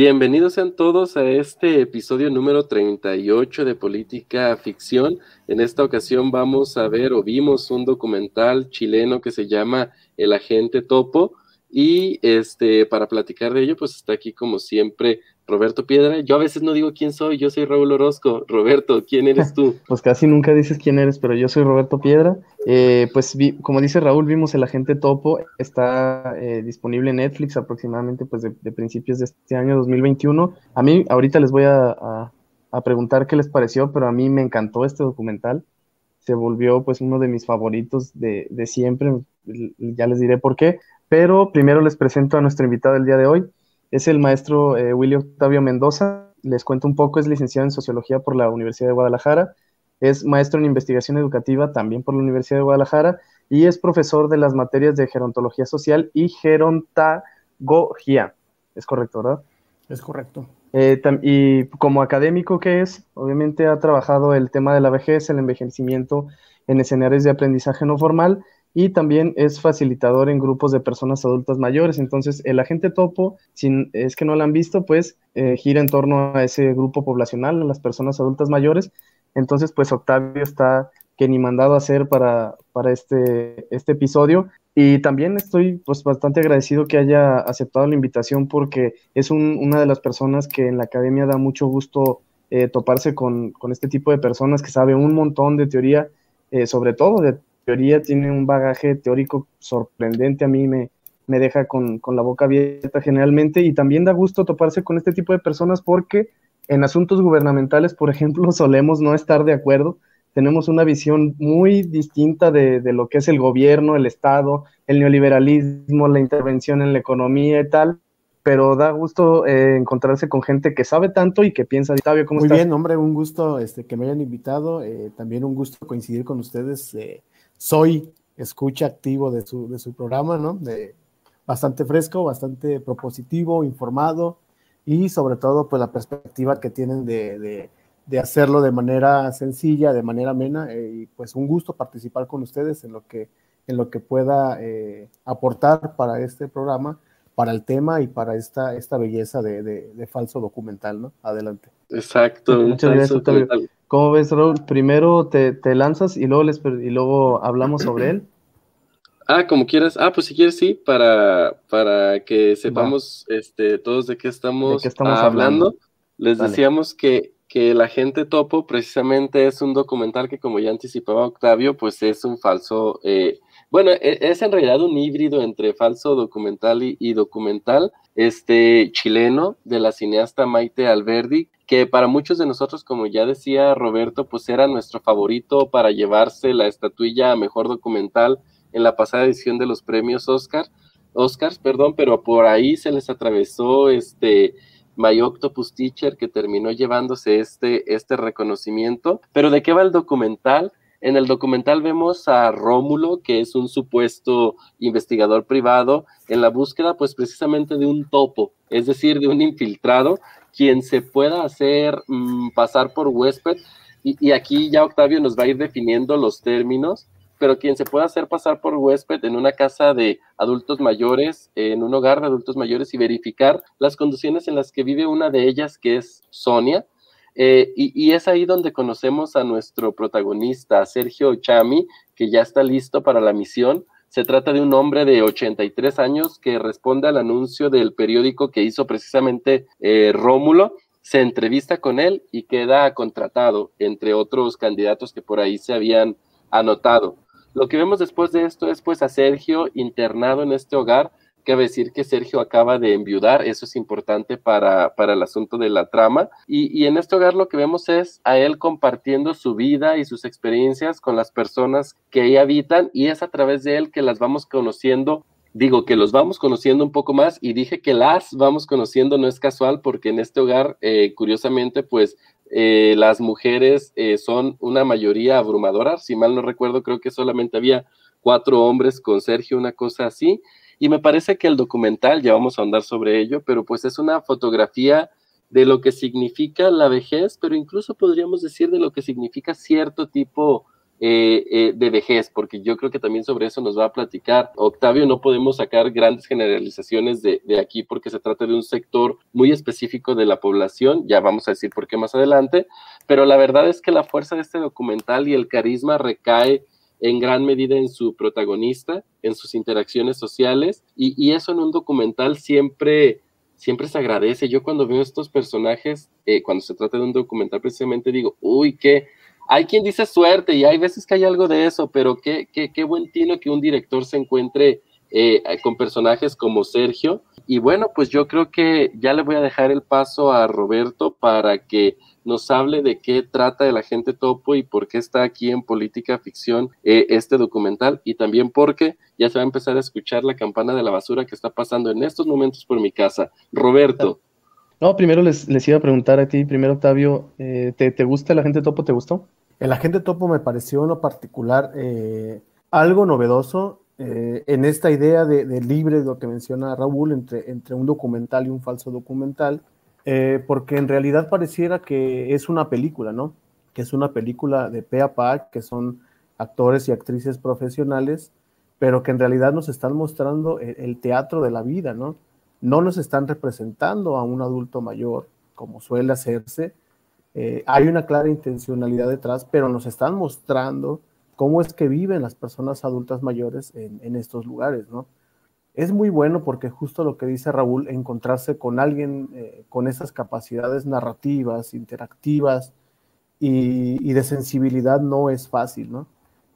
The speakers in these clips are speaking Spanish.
Bienvenidos sean todos a este episodio número 38 de Política Ficción. En esta ocasión vamos a ver o vimos un documental chileno que se llama El Agente Topo y este para platicar de ello pues está aquí como siempre Roberto Piedra. Yo a veces no digo quién soy, yo soy Raúl Orozco. Roberto, ¿quién eres tú? pues casi nunca dices quién eres, pero yo soy Roberto Piedra. Eh, pues como dice Raúl, vimos El Agente Topo, está eh, disponible en Netflix aproximadamente pues de, principios de este año 2021. A mí ahorita les voy a, preguntar qué les pareció, pero a mí me encantó este documental. Se volvió pues uno de mis favoritos de, de siempre, ya les diré por qué. Pero primero les presento a nuestro invitado del día de hoy es el maestro eh, William Octavio Mendoza. Les cuento un poco, es licenciado en Sociología por la Universidad de Guadalajara, es maestro en Investigación Educativa también por la Universidad de Guadalajara y es profesor de las materias de Gerontología Social y Gerontagogía. ¿Es correcto, verdad? Es correcto. Eh, y como académico que es, obviamente ha trabajado el tema de la vejez, el envejecimiento en escenarios de aprendizaje no formal y también es facilitador en grupos de personas adultas mayores. Entonces, el agente topo, si es que no lo han visto, pues eh, gira en torno a ese grupo poblacional, a las personas adultas mayores. Entonces, pues Octavio está que ni mandado a hacer para, para este, este episodio. Y también estoy pues bastante agradecido que haya aceptado la invitación porque es una de las personas que en la academia da mucho gusto eh, toparse con, con, este tipo de personas que sabe un montón de teoría, eh, sobre todo de teoría, tiene un bagaje teórico sorprendente, a mí me, me deja con, la boca abierta generalmente y también da gusto toparse con este tipo de personas porque en asuntos gubernamentales, por ejemplo, solemos no estar de acuerdo, tenemos una visión muy distinta de, lo que es el gobierno, el Estado, el neoliberalismo, la intervención en la economía y tal, pero da gusto eh, encontrarse con gente que sabe tanto y que piensa, Octavio, ¿cómo Muy bien, hombre, un gusto este, que me hayan invitado, eh, también un gusto coincidir con ustedes. Eh, soy escucha activo de su, de su programa, ¿no? De, bastante fresco, bastante propositivo, informado y sobre todo pues la perspectiva que tienen de, de, hacerlo de manera sencilla, de manera amena eh, y pues un gusto participar con ustedes en lo que, en lo que pueda eh, aportar para este programa, para el tema y para esta, esta belleza de, de falso documental, ¿no? Adelante. Exacto. Muchas gracias, ¿Cómo ves, Raúl? Primero te, lanzas y luego, les, y luego hablamos sobre él. Ah, como quieras. Ah, pues si quieres, sí, para, para que sepamos este, todos de qué estamos, hablando. Les decíamos que, que La Gente Topo precisamente es un documental que, como ya anticipaba Octavio, pues es un falso, eh, bueno, e, es en realidad un híbrido entre falso documental y, y documental, este chileno de la cineasta Maite Alberdi, que para muchos de nosotros, como ya decía Roberto, pues era nuestro favorito para llevarse la estatuilla a mejor documental en la pasada edición de los premios Oscar, Oscars, perdón, pero por ahí se les atravesó este My Octopus Teacher que terminó llevándose este, este reconocimiento. Pero ¿de qué va el documental? En el documental vemos a Rómulo, que es un supuesto investigador privado, en la búsqueda pues precisamente de un topo, es decir, de un infiltrado quien se pueda hacer mm, pasar por huésped, y, aquí ya Octavio nos va a ir definiendo los términos, pero quien se pueda hacer pasar por huésped en una casa de adultos mayores, en un hogar de adultos mayores y verificar las condiciones en las que vive una de ellas, que es Sonia. Eh, y, y, es ahí donde conocemos a nuestro protagonista, Sergio Chami, que ya está listo para la misión se trata de un hombre de 83 años que responde al anuncio del periódico que hizo precisamente eh, Rómulo. Se entrevista con él y queda contratado, entre otros candidatos que por ahí se habían anotado. Lo que vemos después de esto es pues a Sergio internado en este hogar Cabe decir que Sergio acaba de enviudar, eso es importante para, el asunto de la trama. Y, en este hogar lo que vemos es a él compartiendo su vida y sus experiencias con las personas que ahí habitan y es a través de él que las vamos conociendo digo que los vamos conociendo un poco más y dije que las vamos conociendo no es casual porque en este hogar, eh, curiosamente, pues eh, las mujeres eh, son una mayoría abrumadora. Si mal no recuerdo, creo que solamente había cuatro hombres con Sergio, una cosa así. Y me parece que el documental, ya vamos a andar sobre ello, pero pues es una fotografía de lo que significa la vejez, pero incluso podríamos decir de lo que significa cierto tipo eh, eh, de vejez, porque yo creo que también sobre eso nos va a platicar Octavio. No podemos sacar grandes generalizaciones de, de, aquí porque se trata de un sector muy específico de la población, ya vamos a decir por qué más adelante, pero la verdad es que la fuerza de este documental y el carisma recae en gran medida en su protagonista, en sus interacciones sociales, y, eso en un documental siempre siempre se agradece. Yo cuando veo estos personajes, eh, cuando se trata de un documental precisamente digo, uy, qué, hay quien dice suerte y hay veces que hay algo de eso, pero qué, qué, qué buen tino que un director se encuentre eh, con personajes como Sergio. Y bueno, pues yo creo que ya le voy a dejar el paso a Roberto para que nos hable de qué trata el agente topo y por qué está aquí en Política Ficción eh, este documental y también porque ya se va a empezar a escuchar la campana de la basura que está pasando en estos momentos por mi casa. Roberto. No, primero les, les iba a preguntar a ti, primero Octavio, eh, ¿te, gusta el agente topo? ¿Te gustó? El agente topo me pareció en lo particular eh, algo novedoso en esta idea de, de, libre, lo que menciona Raúl, entre, entre un documental y un falso documental eh, porque en realidad pareciera que es una película, ¿no? Que es una película de pe a pa, que son actores y actrices profesionales, pero que en realidad nos están mostrando el, teatro de la vida, ¿no? No nos están representando a un adulto mayor, como suele hacerse. Eh, hay una clara intencionalidad detrás, pero nos están mostrando cómo es que viven las personas adultas mayores en, en estos lugares, ¿no? Es muy bueno porque justo lo que dice Raúl, encontrarse con alguien eh, con esas capacidades narrativas, interactivas y, de sensibilidad no es fácil, ¿no?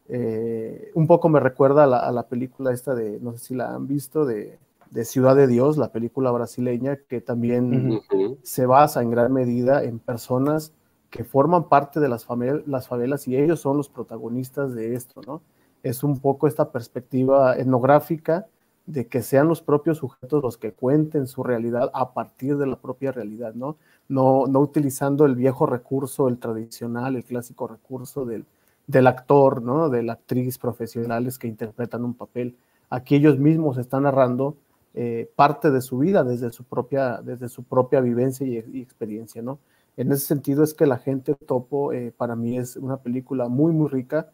Eh, un poco me recuerda a la, película esta de, no sé si la han visto, de, Ciudad de Dios, la película brasileña, que también se basa en gran medida en personas que forman parte de las, las favelas y ellos son los protagonistas de esto, ¿no? Es un poco esta perspectiva etnográfica de que sean los propios sujetos los que cuenten su realidad a partir de la propia realidad, ¿no? No, no utilizando el viejo recurso, el tradicional, el clásico recurso del, del actor, ¿no? De la actriz profesionales que interpretan un papel. Aquí ellos mismos están narrando eh, parte de su vida desde su propia, desde su propia vivencia y, experiencia, ¿no? En ese sentido es que La gente topo eh, para mí es una película muy, muy rica,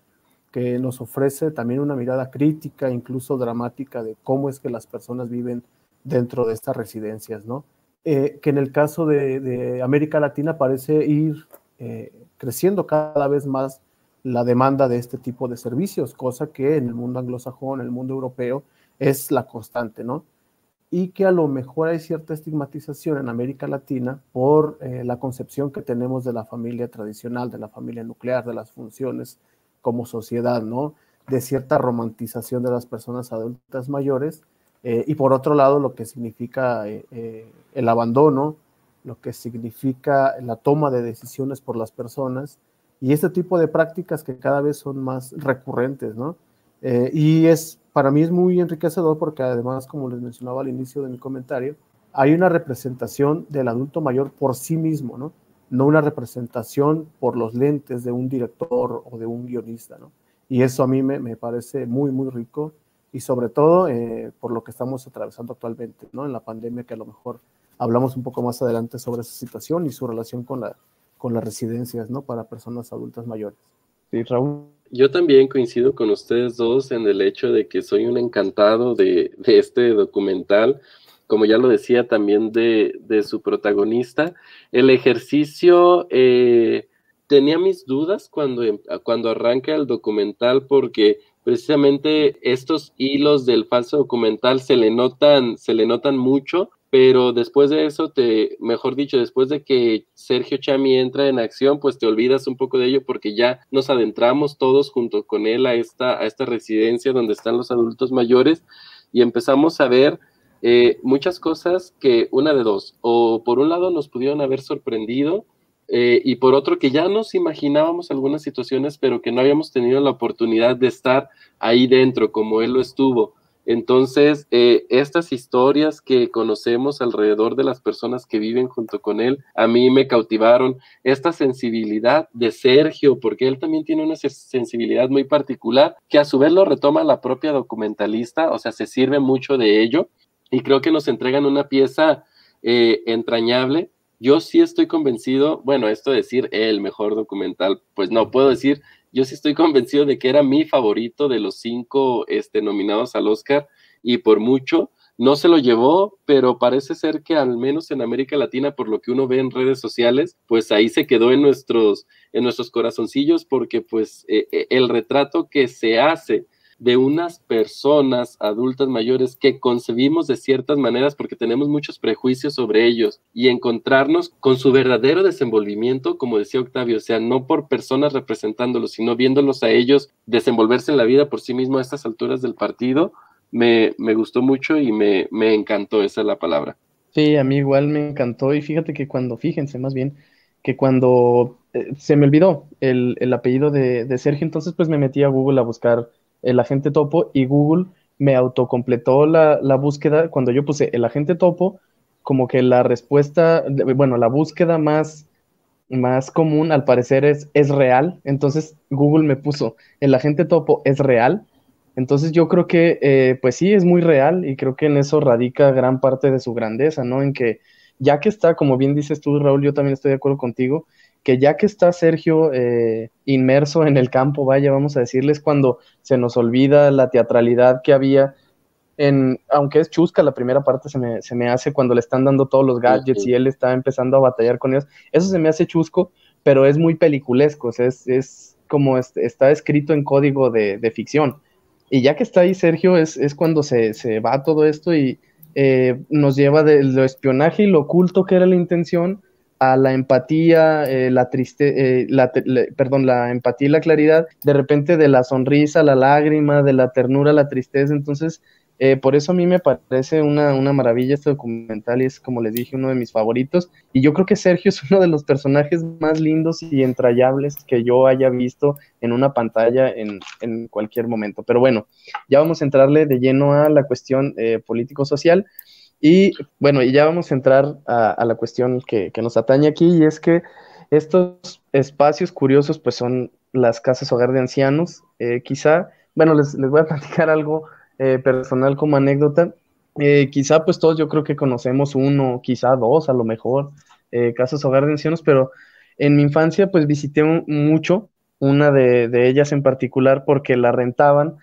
que nos ofrece también una mirada crítica, incluso dramática, de cómo es que las personas viven dentro de estas residencias, ¿no? Eh, que en el caso de, América Latina parece ir eh, creciendo cada vez más la demanda de este tipo de servicios, cosa que en el mundo anglosajón, en el mundo europeo, es la constante, ¿no? Y que a lo mejor hay cierta estigmatización en América Latina por eh, la concepción que tenemos de la familia tradicional, de la familia nuclear, de las funciones como sociedad, ¿no? De cierta romantización de las personas adultas mayores eh, y por otro lado lo que significa eh, eh, el abandono, lo que significa la toma de decisiones por las personas y este tipo de prácticas que cada vez son más recurrentes, ¿no? y es, para mí es muy enriquecedor porque además, como les mencionaba al inicio de mi comentario, hay una representación del adulto mayor por sí mismo, ¿no? No una representación por los lentes de un director o de un guionista, ¿no? Y eso a mí me, parece muy, muy rico y sobre todo eh, por lo que estamos atravesando actualmente, ¿no? En la pandemia, que a lo mejor hablamos un poco más adelante sobre esa situación y su relación con, la, con las residencias, ¿no? Para personas adultas mayores. Sí, Raúl. Yo también coincido con ustedes dos en el hecho de que soy un encantado de, de este documental como ya lo decía también de, su protagonista, el ejercicio eh, tenía mis dudas cuando, em, cuando arranca el documental porque precisamente estos hilos del falso documental se le notan, se le notan mucho, pero después de eso, te, mejor dicho, después de que Sergio Chami entra en acción, pues te olvidas un poco de ello porque ya nos adentramos todos junto con él a esta, a esta residencia donde están los adultos mayores y empezamos a ver eh, muchas cosas que una de dos, o por un lado nos pudieron haber sorprendido eh, y por otro que ya nos imaginábamos algunas situaciones, pero que no habíamos tenido la oportunidad de estar ahí dentro como él lo estuvo. Entonces, eh, estas historias que conocemos alrededor de las personas que viven junto con él, a mí me cautivaron esta sensibilidad de Sergio, porque él también tiene una sensibilidad muy particular, que a su vez lo retoma la propia documentalista, o sea, se sirve mucho de ello, y creo que nos entregan una pieza eh, entrañable. Yo sí estoy convencido, bueno, esto de decir el mejor documental, pues no puedo decir, yo sí estoy convencido de que era mi favorito de los cinco este, nominados al Oscar y por mucho. No se lo llevó, pero parece ser que al menos en América Latina, por lo que uno ve en redes sociales, pues ahí se quedó en nuestros, en nuestros corazoncillos porque pues eh, eh, el retrato que se hace de unas personas adultas mayores que concebimos de ciertas maneras porque tenemos muchos prejuicios sobre ellos y encontrarnos con su verdadero desenvolvimiento, como decía Octavio, o sea, no por personas representándolos, sino viéndolos a ellos desenvolverse en la vida por sí mismo a estas alturas del partido, me, me gustó mucho y me, me encantó, esa es la palabra. Sí, a mí igual me encantó y fíjate que cuando, fíjense más bien, que cuando eh, se me olvidó el, el apellido de, de, Sergio, entonces pues me metí a Google a buscar el agente topo y Google me autocompletó la, la búsqueda. Cuando yo puse el agente topo, como que la respuesta, bueno, la búsqueda más, más común al parecer es, es real. Entonces Google me puso el agente topo es real. Entonces yo creo que, eh, pues sí, es muy real y creo que en eso radica gran parte de su grandeza, ¿no? En que ya que está, como bien dices tú, Raúl, yo también estoy de acuerdo contigo, que ya que está Sergio eh, inmerso en el campo, vaya, vamos a decirles, cuando se nos olvida la teatralidad que había, en, aunque es chusca, la primera parte se me, se me hace cuando le están dando todos los gadgets y él está empezando a batallar con ellos, eso se me hace chusco, pero es muy peliculesco, es, es como está escrito en código de, de, ficción. Y ya que está ahí Sergio, es, es cuando se, se, va todo esto y eh, nos lleva de lo espionaje y lo oculto que era la intención a la empatía, eh, la triste, eh, la, perdón, la empatía y la claridad, de repente de la sonrisa, la lágrima, de la ternura, la tristeza. Entonces, eh, por eso a mí me parece una, una, maravilla este documental y es, como les dije, uno de mis favoritos. Y yo creo que Sergio es uno de los personajes más lindos y entrañables que yo haya visto en una pantalla en, en cualquier momento. Pero bueno, ya vamos a entrarle de lleno a la cuestión político-social. Y bueno, y ya vamos a entrar a, la cuestión que, nos atañe aquí, y es que estos espacios curiosos, pues son las casas hogar de ancianos. Eh, quizá, bueno, les, voy a platicar algo eh, personal como anécdota. Eh, quizá, pues todos yo creo que conocemos uno, quizá dos a lo mejor, casas hogar de ancianos, pero en mi infancia, pues visité mucho, una de ellas en particular, porque la rentaban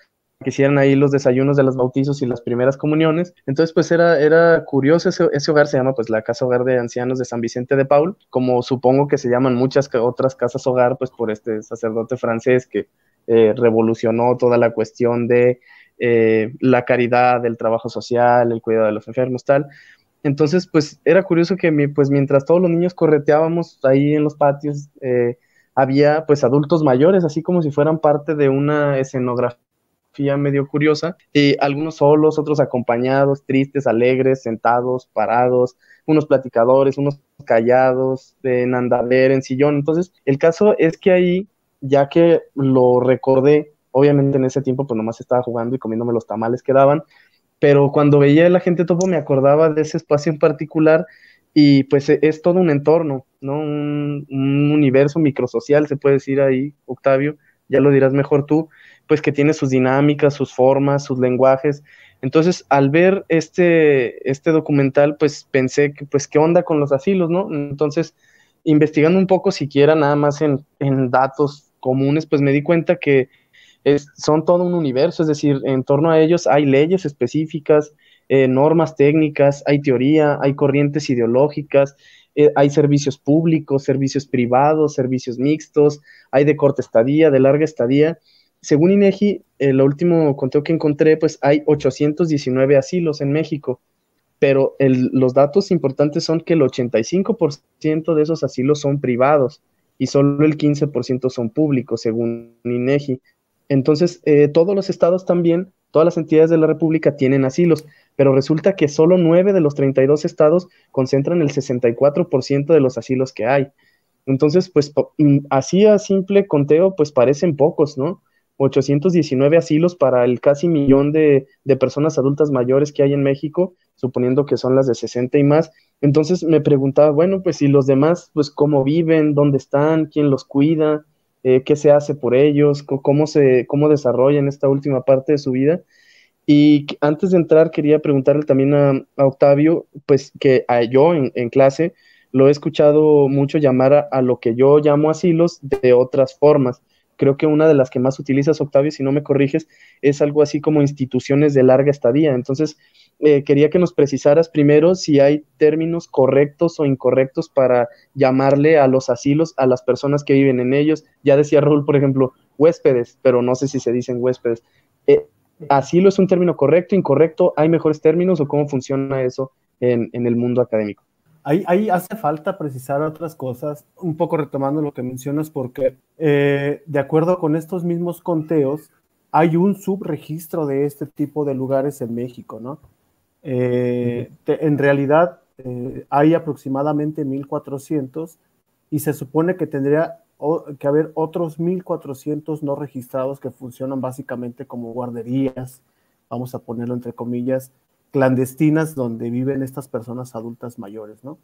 que hicieran ahí los desayunos de los bautizos y las primeras comuniones. Entonces, pues era, era curioso, ese, ese, hogar se llama pues la Casa Hogar de Ancianos de San Vicente de Paul, como supongo que se llaman muchas otras casas hogar, pues por este sacerdote francés que eh, revolucionó toda la cuestión de eh, la caridad, el trabajo social, el cuidado de los enfermos, tal. Entonces, pues era curioso que pues mientras todos los niños correteábamos ahí en los patios, eh, había pues adultos mayores, así como si fueran parte de una escenografía medio curiosa, y algunos solos, otros acompañados, tristes, alegres, sentados, parados, unos platicadores, unos callados, en andadera, en sillón. Entonces, el caso es que ahí, ya que lo recordé, obviamente en ese tiempo pues nomás estaba jugando y comiéndome los tamales que daban, pero cuando veía a la gente topo me acordaba de ese espacio en particular y pues es todo un entorno, ¿no? Un, un universo microsocial, se puede decir ahí, Octavio, ya lo dirás mejor tú, pues que tiene sus dinámicas, sus formas, sus lenguajes. Entonces, al ver este, este documental, pues pensé que, pues, ¿qué onda con los asilos, no? Entonces, investigando un poco siquiera nada más en, en datos comunes, pues me di cuenta que es, son todo un universo, es decir, en torno a ellos hay leyes específicas, eh, normas técnicas, hay teoría, hay corrientes ideológicas, eh, hay servicios públicos, servicios privados, servicios mixtos, hay de corta estadía, de larga estadía, según INEGI, el último conteo que encontré, pues hay 819 asilos en México, pero los datos importantes son que el 85% de esos asilos son privados y solo el 15% son públicos, según INEGI. Entonces, eh, todos los estados también, todas las entidades de la República tienen asilos, pero resulta que solo 9 de los 32 estados concentran el 64% de los asilos que hay. Entonces, pues así a simple conteo, pues parecen pocos, ¿no? 819 asilos para el casi millón de, de, personas adultas mayores que hay en México, suponiendo que son las de 60 y más. Entonces me preguntaba, bueno, pues si los demás, pues cómo viven, dónde están, quién los cuida, eh, qué se hace por ellos, cómo se, cómo desarrollan esta última parte de su vida. Y antes de entrar, quería preguntarle también a, Octavio, pues que a yo en, clase lo he escuchado mucho llamar a, a, lo que yo llamo asilos de otras formas creo que una de las que más utilizas, Octavio, si no me corriges, es algo así como instituciones de larga estadía. Entonces, eh, quería que nos precisaras primero si hay términos correctos o incorrectos para llamarle a los asilos a las personas que viven en ellos. Ya decía Raúl, por ejemplo, huéspedes, pero no sé si se dicen huéspedes. Eh, ¿Asilo es un término correcto, incorrecto? ¿Hay mejores términos o cómo funciona eso en el mundo académico? Ahí, hace falta precisar otras cosas, un poco retomando lo que mencionas, porque eh, de acuerdo con estos mismos conteos, hay un subregistro de este tipo de lugares en México, ¿no? Eh, en realidad eh, hay aproximadamente 1.400 y se supone que tendría que haber otros 1.400 no registrados que funcionan básicamente como guarderías, vamos a ponerlo entre comillas, clandestinas donde viven estas personas adultas mayores, ¿no?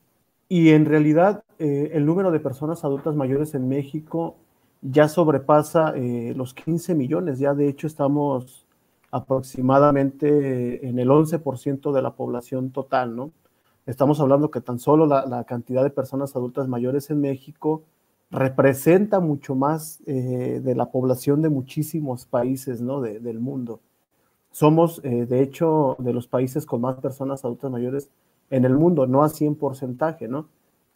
Y en realidad eh, el número de personas adultas mayores en México ya sobrepasa eh, los 15 millones, ya de hecho estamos aproximadamente en el 11% de la población total, ¿no? Estamos hablando que tan solo la, cantidad de personas adultas mayores en México representa mucho más eh, de la población de muchísimos países, ¿no? del mundo. Somos, eh, de hecho, de los países con más personas adultas mayores en el mundo, no en porcentaje, ¿no?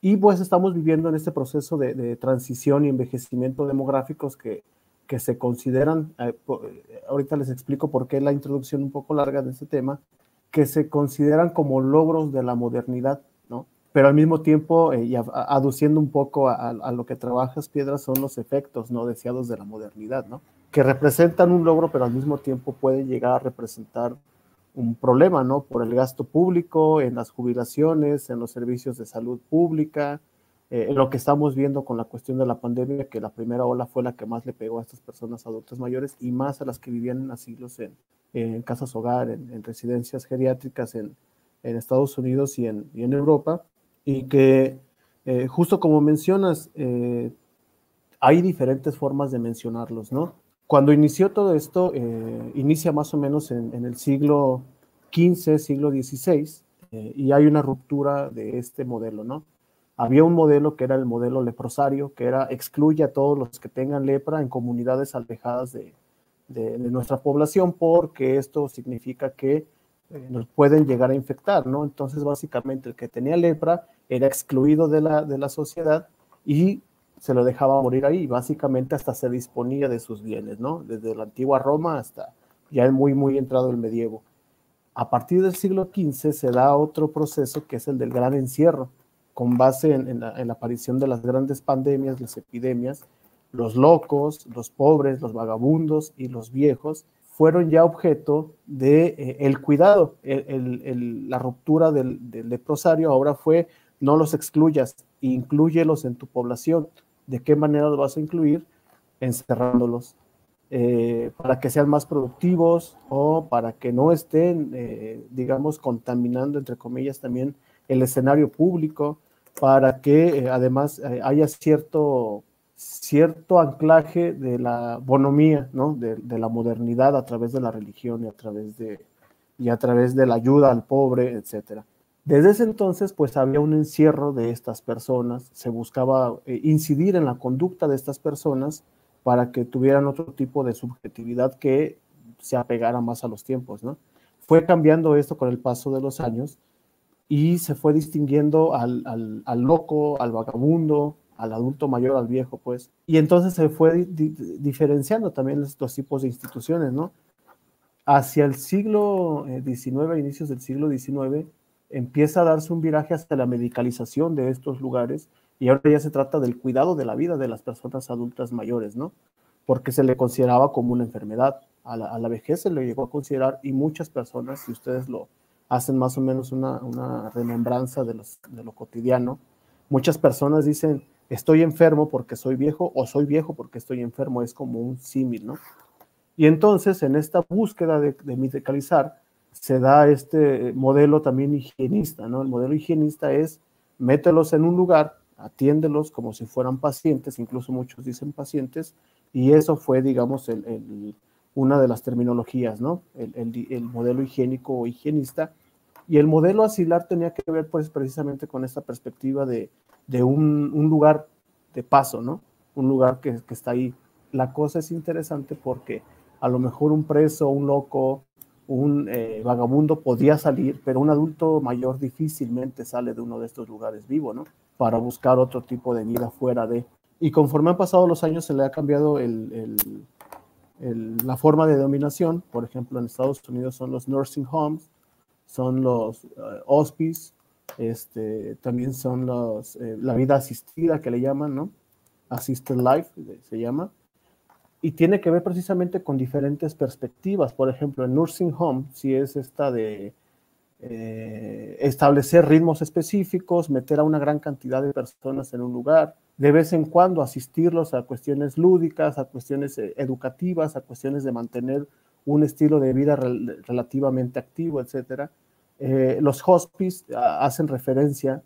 Y pues estamos viviendo en este proceso de, transición y envejecimiento demográficos que, que se consideran, eh, eh, ahorita les explico por qué la introducción un poco larga de este tema, que se consideran como logros de la modernidad, ¿no? Pero al mismo tiempo, y aduciendo un poco a, a, lo que trabajas, Piedras, son los efectos no deseados de la modernidad, ¿no? Que representan un logro, pero al mismo tiempo pueden llegar a representar un problema, ¿no? Por el gasto público, en las jubilaciones, en los servicios de salud pública, eh, en lo que estamos viendo con la cuestión de la pandemia, que la primera ola fue la que más le pegó a estas personas adultas mayores y más a las que vivían en asilos, en, en casas hogar, en, residencias geriátricas en, Estados Unidos y en, y en Europa, y que eh, justo como mencionas, eh, hay diferentes formas de mencionarlos, ¿no? Cuando inició todo esto, eh, inicia más o menos en, el siglo XV, siglo XVI, eh, y hay una ruptura de este modelo, ¿no? Había un modelo que era el modelo leprosario, que era excluye a todos los que tengan lepra en comunidades alejadas de, nuestra población, porque esto significa que eh, nos pueden llegar a infectar, ¿no? Entonces, básicamente, el que tenía lepra era excluido de la, de la sociedad y se lo dejaba morir ahí, básicamente hasta se disponía de sus bienes, ¿no? Desde la antigua Roma hasta ya muy, muy entrado el medievo. A partir del siglo XV se da otro proceso que es el del gran encierro, con base en, la, aparición de las grandes pandemias, las epidemias, los locos, los pobres, los vagabundos y los viejos fueron ya objeto de eh, el cuidado. la ruptura del, del leprosario ahora fue no los excluyas, inclúyelos en tu población ¿De qué manera los vas a incluir? Encerrándolos. Eh, para que sean más productivos o para que no estén, eh, digamos, contaminando, entre comillas, también el escenario público, para que eh, además haya cierto, cierto anclaje de la bonomía, ¿no? De, de, la modernidad a través de la religión y a través de, y a través de la ayuda al pobre, etcétera. Desde ese entonces, pues había un encierro de estas personas, se buscaba eh, incidir en la conducta de estas personas para que tuvieran otro tipo de subjetividad que se apegara más a los tiempos, ¿no? Fue cambiando esto con el paso de los años y se fue distinguiendo al, loco, al vagabundo, al adulto mayor, al viejo, pues. Y entonces se fue diferenciando también estos tipos de instituciones, ¿no? Hacia el siglo XIX, eh, inicios del siglo XIX, empieza a darse un viraje hasta la medicalización de estos lugares y ahora ya se trata del cuidado de la vida de las personas adultas mayores, ¿no? Porque se le consideraba como una enfermedad. A la, vejez se le llegó a considerar y muchas personas, si ustedes lo hacen más o menos una, remembranza de, de lo cotidiano, muchas personas dicen, estoy enfermo porque soy viejo o soy viejo porque estoy enfermo, es como un símil, ¿no? Y entonces, en esta búsqueda de, de medicalizar, se da este modelo también higienista, ¿no? El modelo higienista es mételos en un lugar, atiéndelos como si fueran pacientes, incluso muchos dicen pacientes, y eso fue, digamos, el, una de las terminologías, ¿no? El, modelo higiénico o higienista. Y el modelo asilar tenía que ver, pues, precisamente con esta perspectiva de, un, lugar de paso, ¿no? Un lugar que, que está ahí. La cosa es interesante porque a lo mejor un preso, un loco, un eh, vagabundo podía salir, pero un adulto mayor difícilmente sale de uno de estos lugares vivo, ¿no? Para buscar otro tipo de vida fuera de. Y conforme han pasado los años se le ha cambiado el, la forma de dominación. Por ejemplo, en Estados Unidos son los nursing homes, son los uh, hospice, este, también son los, eh, la vida asistida que le llaman, ¿no? Assisted life se llama y tiene que ver precisamente con diferentes perspectivas. Por ejemplo, en Nursing Home, si es esta de eh, establecer ritmos específicos, meter a una gran cantidad de personas en un lugar, de vez en cuando asistirlos a cuestiones lúdicas, a cuestiones eh, educativas, a cuestiones de mantener un estilo de vida relativamente activo, etc. Eh, los hospice hacen referencia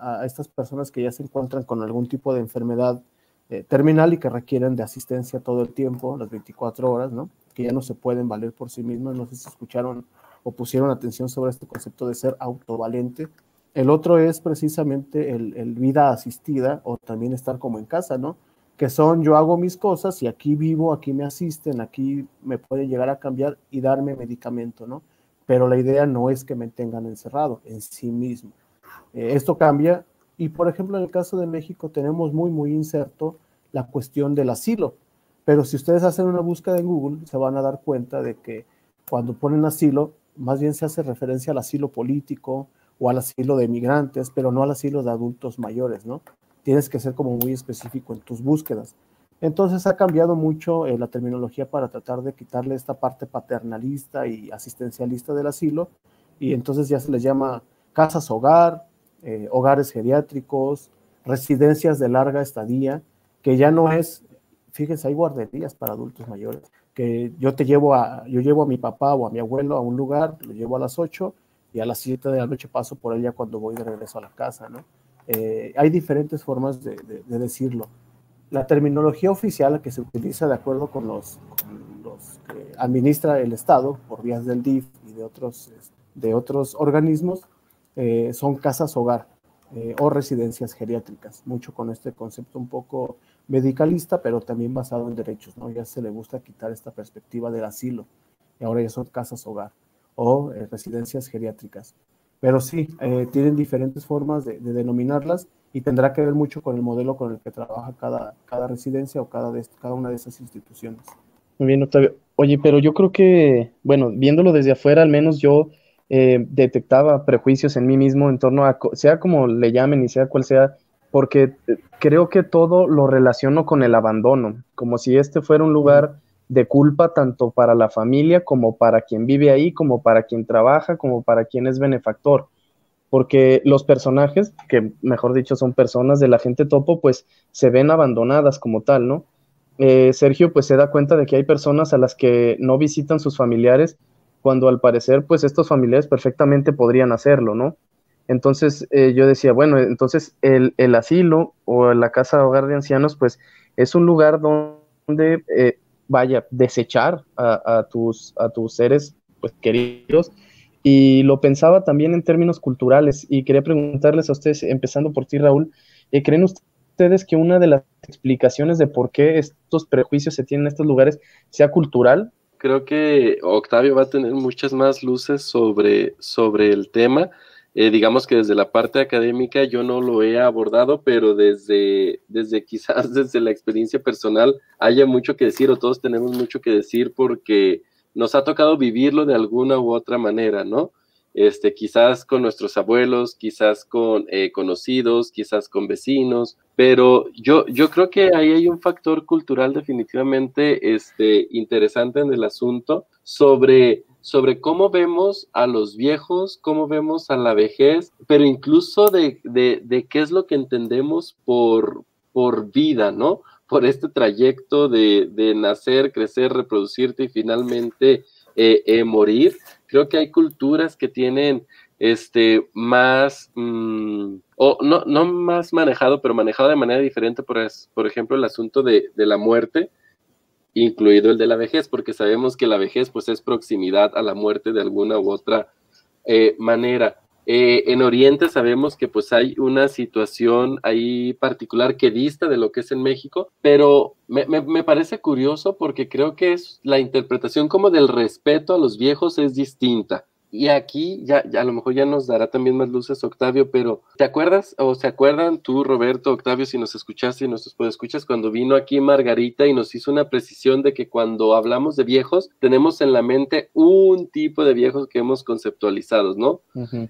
a estas personas que ya se encuentran con algún tipo de enfermedad eh, terminal y que requieren de asistencia todo el tiempo, las 24 horas, ¿no? Que ya no se pueden valer por sí mismos. No sé si escucharon o pusieron atención sobre este concepto de ser autovalente. El otro es precisamente el, el vida asistida o también estar como en casa, ¿no? Que son yo hago mis cosas y aquí vivo, aquí me asisten, aquí me pueden llegar a cambiar y darme medicamento, ¿no? Pero la idea no es que me tengan encerrado en sí mismo. Eh, esto cambia y por ejemplo, en el caso de México tenemos muy, muy inserto la cuestión del asilo. Pero si ustedes hacen una búsqueda en Google, se van a dar cuenta de que cuando ponen asilo, más bien se hace referencia al asilo político o al asilo de migrantes, pero no al asilo de adultos mayores, ¿no? Tienes que ser como muy específico en tus búsquedas. Entonces ha cambiado mucho eh, la terminología para tratar de quitarle esta parte paternalista y asistencialista del asilo, y entonces ya se les llama casas hogar, eh, hogares geriátricos, residencias de larga estadía, que ya no es, fíjense, hay guarderías para adultos mayores, que yo te llevo a, yo llevo a mi papá o a mi abuelo a un lugar, lo llevo a las 8 y a las 7 de la noche paso por ella cuando voy de regreso a la casa, ¿no? Eh, hay diferentes formas de, decirlo. La terminología oficial que se utiliza de acuerdo con los, con los que administra el Estado por vías del DIF y de otros, de otros organismos eh, son casas hogar eh, o residencias geriátricas, mucho con este concepto un poco medicalista, pero también basado en derechos, ¿no? Ya se le gusta quitar esta perspectiva del asilo y ahora ya son casas hogar o eh, residencias geriátricas. Pero sí, tienen diferentes formas de, denominarlas y tendrá que ver mucho con el modelo con el que trabaja cada, cada residencia o cada, de, cada una de esas instituciones. Muy bien, Octavio. Oye, pero yo creo que, bueno, viéndolo desde afuera, al menos yo eh, detectaba prejuicios en mí mismo en torno a, sea como le llamen y sea cual sea, porque eh, creo que todo lo relaciono con el abandono, como si este fuera un lugar de culpa tanto para la familia como para quien vive ahí, como para quien trabaja, como para quien es benefactor. Porque los personajes, que mejor dicho son personas de la gente topo, pues se ven abandonadas como tal, ¿no? Eh, Sergio pues se da cuenta de que hay personas a las que no visitan sus familiares cuando al parecer pues estos familiares perfectamente podrían hacerlo, ¿no? Entonces eh, yo decía, bueno, entonces el, asilo o la casa hogar de ancianos pues es un lugar donde eh, vaya, desechar a, tus, a tus seres pues queridos y lo pensaba también en términos culturales y quería preguntarles a ustedes, empezando por ti Raúl, eh, ¿creen ustedes que una de las explicaciones de por qué estos prejuicios se tienen en estos lugares sea cultural creo que Octavio va a tener muchas más luces sobre, sobre el tema. Eh, digamos que desde la parte académica yo no lo he abordado, pero desde, desde quizás desde la experiencia personal haya mucho que decir o todos tenemos mucho que decir porque nos ha tocado vivirlo de alguna u otra manera, ¿no? Este, quizás con nuestros abuelos, quizás con eh, conocidos, quizás con vecinos, pero yo, yo creo que ahí hay un factor cultural definitivamente este, interesante en el asunto sobre, sobre cómo vemos a los viejos, cómo vemos a la vejez, pero incluso de, de, de qué es lo que entendemos por, por vida, ¿no? por este trayecto de, nacer, crecer, reproducirte y finalmente eh, eh, morir. Creo que hay culturas que tienen este más, mm, o no, no más manejado, pero manejado de manera diferente, por, por ejemplo, el asunto de, de, la muerte, incluido el de la vejez, porque sabemos que la vejez pues es proximidad a la muerte de alguna u otra eh, manera. Eh, en Oriente sabemos que pues hay una situación ahí particular que dista de lo que es en México, pero me, me, parece curioso porque creo que es la interpretación como del respeto a los viejos es distinta. Y aquí ya, ya, a lo mejor ya nos dará también más luces Octavio, pero ¿te acuerdas o se acuerdan tú, Roberto, Octavio, si nos escuchaste y nos escuchas cuando vino aquí Margarita y nos hizo una precisión de que cuando hablamos de viejos tenemos en la mente un tipo de viejos que hemos conceptualizado, ¿no?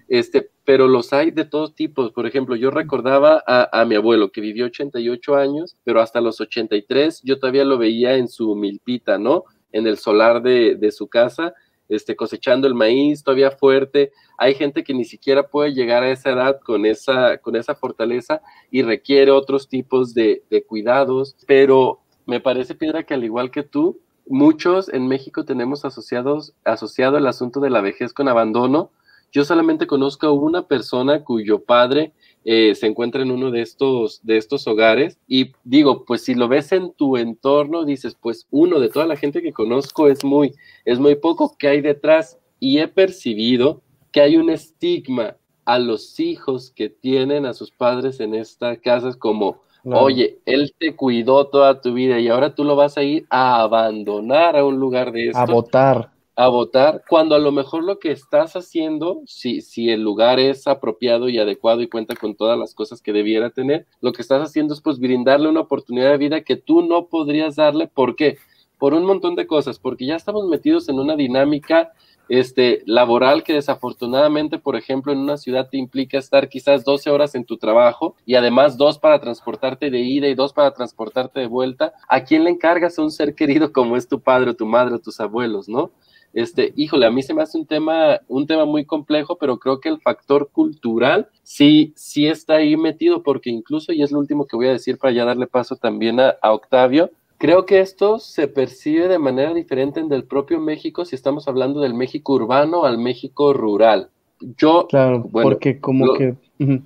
Este, pero los hay de todos tipos. Por ejemplo, yo recordaba a, a, mi abuelo que vivió 88 años, pero hasta los 83 yo todavía lo veía en su milpita, ¿no? En el solar de, de su casa este, cosechando el maíz todavía fuerte. Hay gente que ni siquiera puede llegar a esa edad con esa, con esa fortaleza y requiere otros tipos de, cuidados. Pero me parece, Piedra, que al igual que tú, muchos en México tenemos asociados, asociado el asunto de la vejez con abandono. Yo solamente conozco a una persona cuyo padre eh, se encuentra en uno de estos, de estos hogares. Y digo, pues si lo ves en tu entorno, dices, pues uno de toda la gente que conozco es muy, es muy poco que hay detrás. Y he percibido que hay un estigma a los hijos que tienen a sus padres en estas casas como, oye, él te cuidó toda tu vida y ahora tú lo vas a ir a abandonar a un lugar de. A votar a votar, cuando a lo mejor lo que estás haciendo, si, si el lugar es apropiado y adecuado y cuenta con todas las cosas que debiera tener, lo que estás haciendo es pues brindarle una oportunidad de vida que tú no podrías darle. ¿Por qué? Por un montón de cosas, porque ya estamos metidos en una dinámica este, laboral que desafortunadamente, por ejemplo, en una ciudad te implica estar quizás 12 horas en tu trabajo y además dos para transportarte de ida y dos para transportarte de vuelta. ¿A quién le encargas a un ser querido como es tu padre tu madre tus abuelos, no? Este, híjole, a mí se me hace un tema, un tema muy complejo, pero creo que el factor cultural sí, sí está ahí metido, porque incluso, y es lo último que voy a decir para ya darle paso también a, Octavio, creo que esto se percibe de manera diferente en el propio México si estamos hablando del México urbano al México rural. Yo, claro, porque como que...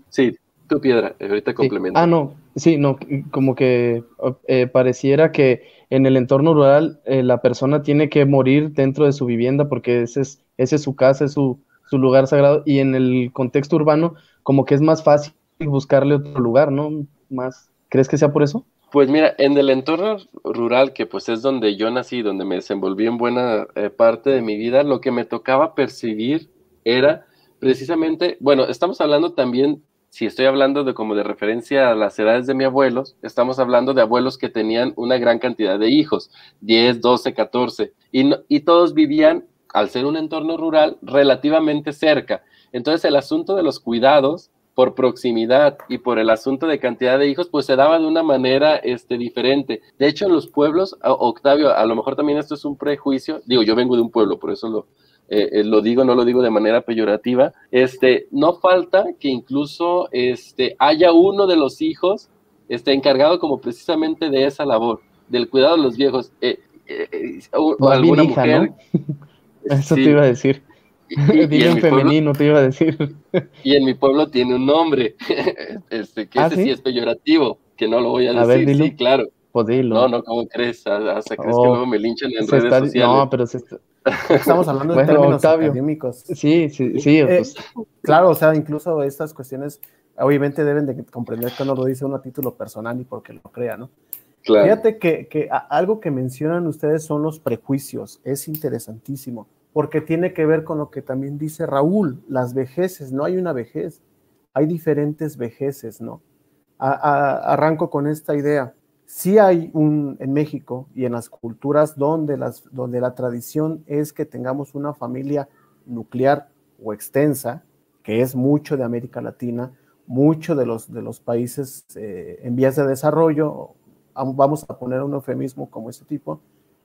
Sí, tu piedra, ahorita complemento. Ah, no, sí, no, como que eh, pareciera que en el entorno rural eh, la persona tiene que morir dentro de su vivienda porque ese es, ese es su casa, es su, su, lugar sagrado y en el contexto urbano como que es más fácil buscarle otro lugar, ¿no? Más, ¿crees que sea por eso? Pues mira, en el entorno rural, que pues es donde yo nací, donde me desenvolví en buena eh, parte de mi vida, lo que me tocaba percibir era precisamente, bueno, estamos hablando también si estoy hablando de como de referencia a las edades de mis abuelos, estamos hablando de abuelos que tenían una gran cantidad de hijos, 10, 12, 14, y, y todos vivían, al ser un entorno rural, relativamente cerca. Entonces el asunto de los cuidados por proximidad y por el asunto de cantidad de hijos, pues se daba de una manera este, diferente. De hecho, en los pueblos, Octavio, a lo mejor también esto es un prejuicio, digo, yo vengo de un pueblo, por eso lo, eh, eh, lo digo, no lo digo de manera peyorativa, este, no falta que incluso este, haya uno de los hijos este, encargado como precisamente de esa labor, del cuidado de los viejos. Eh, o alguna mujer. Eso te iba a decir. Y, en femenino te iba a decir. Y en mi pueblo tiene un nombre, este, que ¿Ah, ese sí? es peyorativo, que no lo voy a, decir, sí, claro. Pues no, no, ¿cómo crees? Hasta crees que oh, luego me linchan en redes sociales. No, pero se está, Estamos hablando de términos académicos. Sí, sí, sí. Eh, pues. claro, o sea, incluso estas cuestiones, obviamente deben de comprender que no lo dice uno a título personal y porque lo crea, ¿no? Claro. Fíjate que, que algo que mencionan ustedes son los prejuicios. Es interesantísimo, porque tiene que ver con lo que también dice Raúl, las vejeces. No hay una vejez, hay diferentes vejeces, ¿no? arranco con esta idea sí hay un, en México y en las culturas donde, las, donde la tradición es que tengamos una familia nuclear o extensa, que es mucho de América Latina, mucho de los, de los países eh, en vías de desarrollo, vamos a poner un eufemismo como este tipo,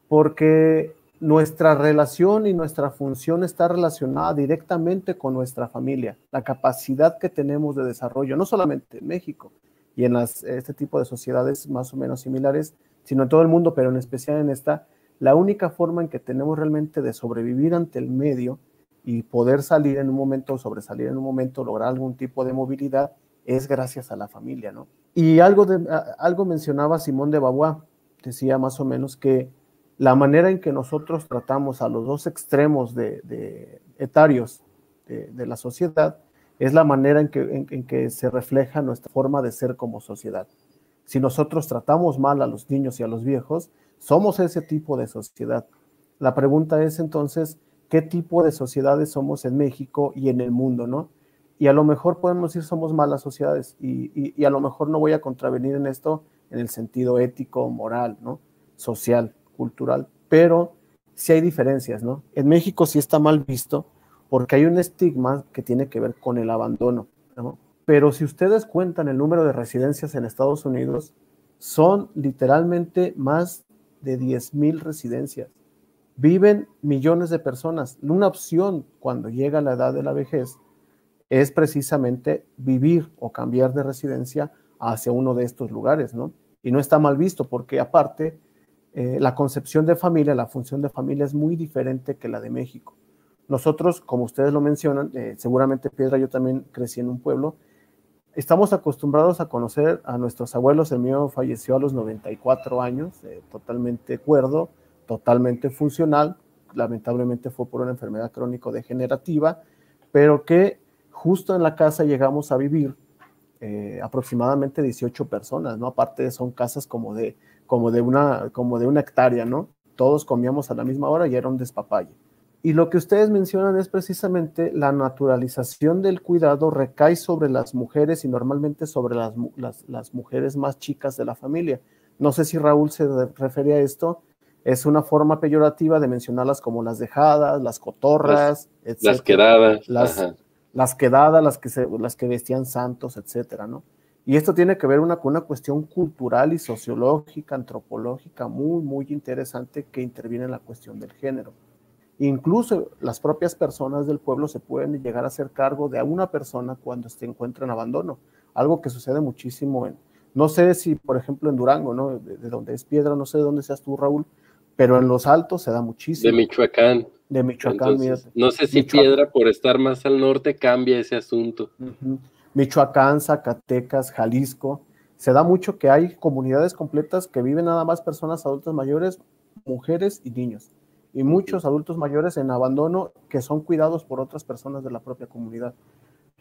porque nuestra relación y nuestra función está relacionada directamente con nuestra familia, la capacidad que tenemos de desarrollo, no solamente en México, y en este tipo de sociedades más o menos similares, sino en todo el mundo, pero en especial en esta, la única forma en que tenemos realmente de sobrevivir ante el medio y poder salir en un momento, sobresalir en un momento, lograr algún tipo de movilidad, es gracias a la familia, ¿no? Y algo, de, algo mencionaba Simón de Beauvoir, decía más o menos que la manera en que nosotros tratamos a los dos extremos de, etarios de, la sociedad es la manera en que, en que se refleja nuestra forma de ser como sociedad. Si nosotros tratamos mal a los niños y a los viejos, somos ese tipo de sociedad. La pregunta es entonces, ¿qué tipo de sociedades somos en México y en el mundo, no? Y a lo mejor podemos decir somos malas sociedades y, a lo mejor no voy a contravenir en esto en el sentido ético, moral, ¿no? Social, cultural, pero sí hay diferencias, ¿no? En México sí está mal visto porque hay un estigma que tiene que ver con el abandono, ¿no? Pero si ustedes cuentan el número de residencias en Estados Unidos, son literalmente más de 10.000 residencias. Viven millones de personas. Una opción cuando llega la edad de la vejez es precisamente vivir o cambiar de residencia hacia uno de estos lugares, ¿no? Y no está mal visto porque aparte eh, la concepción de familia, la función de familia es muy diferente que la de México. Nosotros, como ustedes lo mencionan, eh, seguramente Piedra, yo también crecí en un pueblo, estamos acostumbrados a conocer a nuestros abuelos. El mío falleció a los 94 años, eh, totalmente cuerdo, totalmente funcional. Lamentablemente fue por una enfermedad crónico-degenerativa, pero que justo en la casa llegamos a vivir eh, aproximadamente 18 personas, ¿no? Aparte son casas como de, como, de una, como de una hectárea, ¿no? Todos comíamos a la misma hora y era un despapalle. Y lo que ustedes mencionan es precisamente la naturalización del cuidado recae sobre las mujeres y normalmente sobre las, las, mujeres más chicas de la familia. No sé si Raúl se refiere a esto. Es una forma peyorativa de mencionarlas como las dejadas, las cotorras, las, Las quedadas. Las, las quedadas, las que, se, las que vestían santos, etcétera, ¿no? Y esto tiene que ver una, con una cuestión cultural y sociológica, antropológica muy, muy interesante que interviene en la cuestión del género. Incluso las propias personas del pueblo se pueden llegar a hacer cargo de una persona cuando se encuentra en abandono, algo que sucede muchísimo en, no sé si por ejemplo en Durango, ¿no? De, donde es piedra, no sé de dónde seas tú, Raúl, pero en los altos se da muchísimo. De Michoacán de Michoacán. no sé si Piedra, por estar más al norte, cambia ese asunto. Michoacán, Zacatecas, Jalisco. Se da mucho que hay comunidades completas que viven nada más personas adultas mayores, mujeres y niños. Y muchos adultos mayores en abandono que son cuidados por otras personas de la propia comunidad.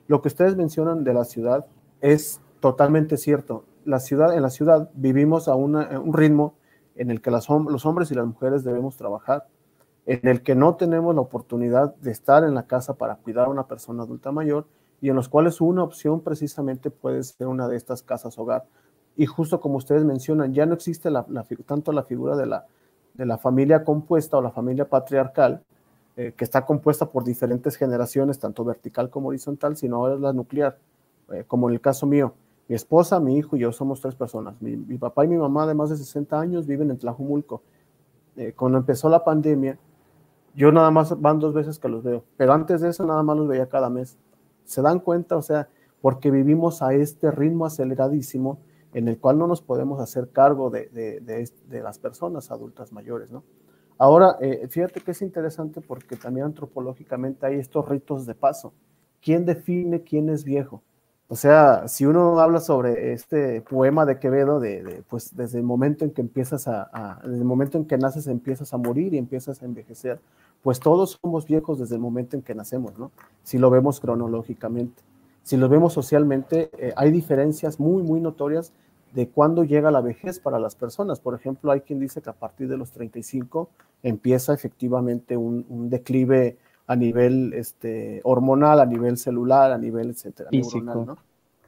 Lo que ustedes mencionan de la ciudad es totalmente cierto. La ciudad, en la ciudad vivimos a un ritmo en el que los hombres y las mujeres debemos trabajar en el que no tenemos la oportunidad de estar en la casa para cuidar a una persona adulta mayor y en los cuales una opción precisamente puede ser una de estas casas hogar. Y justo como ustedes mencionan, ya no existe la, tanto la figura de la, de la familia compuesta o la familia patriarcal, eh, que está compuesta por diferentes generaciones, tanto vertical como horizontal, sino ahora es la nuclear, eh, como en el caso mío. Mi esposa, mi hijo y yo somos tres personas. Mi, papá y mi mamá de más de 60 años viven en Tlajumulco. Eh, cuando empezó la pandemia, yo nada más van dos veces que los veo, pero antes de eso nada más los veía cada mes. ¿Se dan cuenta? O sea, porque vivimos a este ritmo aceleradísimo en el cual no nos podemos hacer cargo de, de, las personas adultas mayores, ¿no? Ahora, eh, fíjate que es interesante porque también antropológicamente hay estos ritos de paso. ¿Quién define quién es viejo? O sea, si uno habla sobre este poema de Quevedo, de, pues desde el momento en que empiezas a, desde el momento en que naces empiezas a morir y empiezas a envejecer, pues todos somos viejos desde el momento en que nacemos, ¿no? Si lo vemos cronológicamente. Si lo vemos socialmente, eh, hay diferencias muy, muy notorias de cuándo llega la vejez para las personas. Por ejemplo, hay quien dice que a partir de los 35 empieza efectivamente un declive a nivel este, hormonal, a nivel celular, a nivel, etcétera, físico,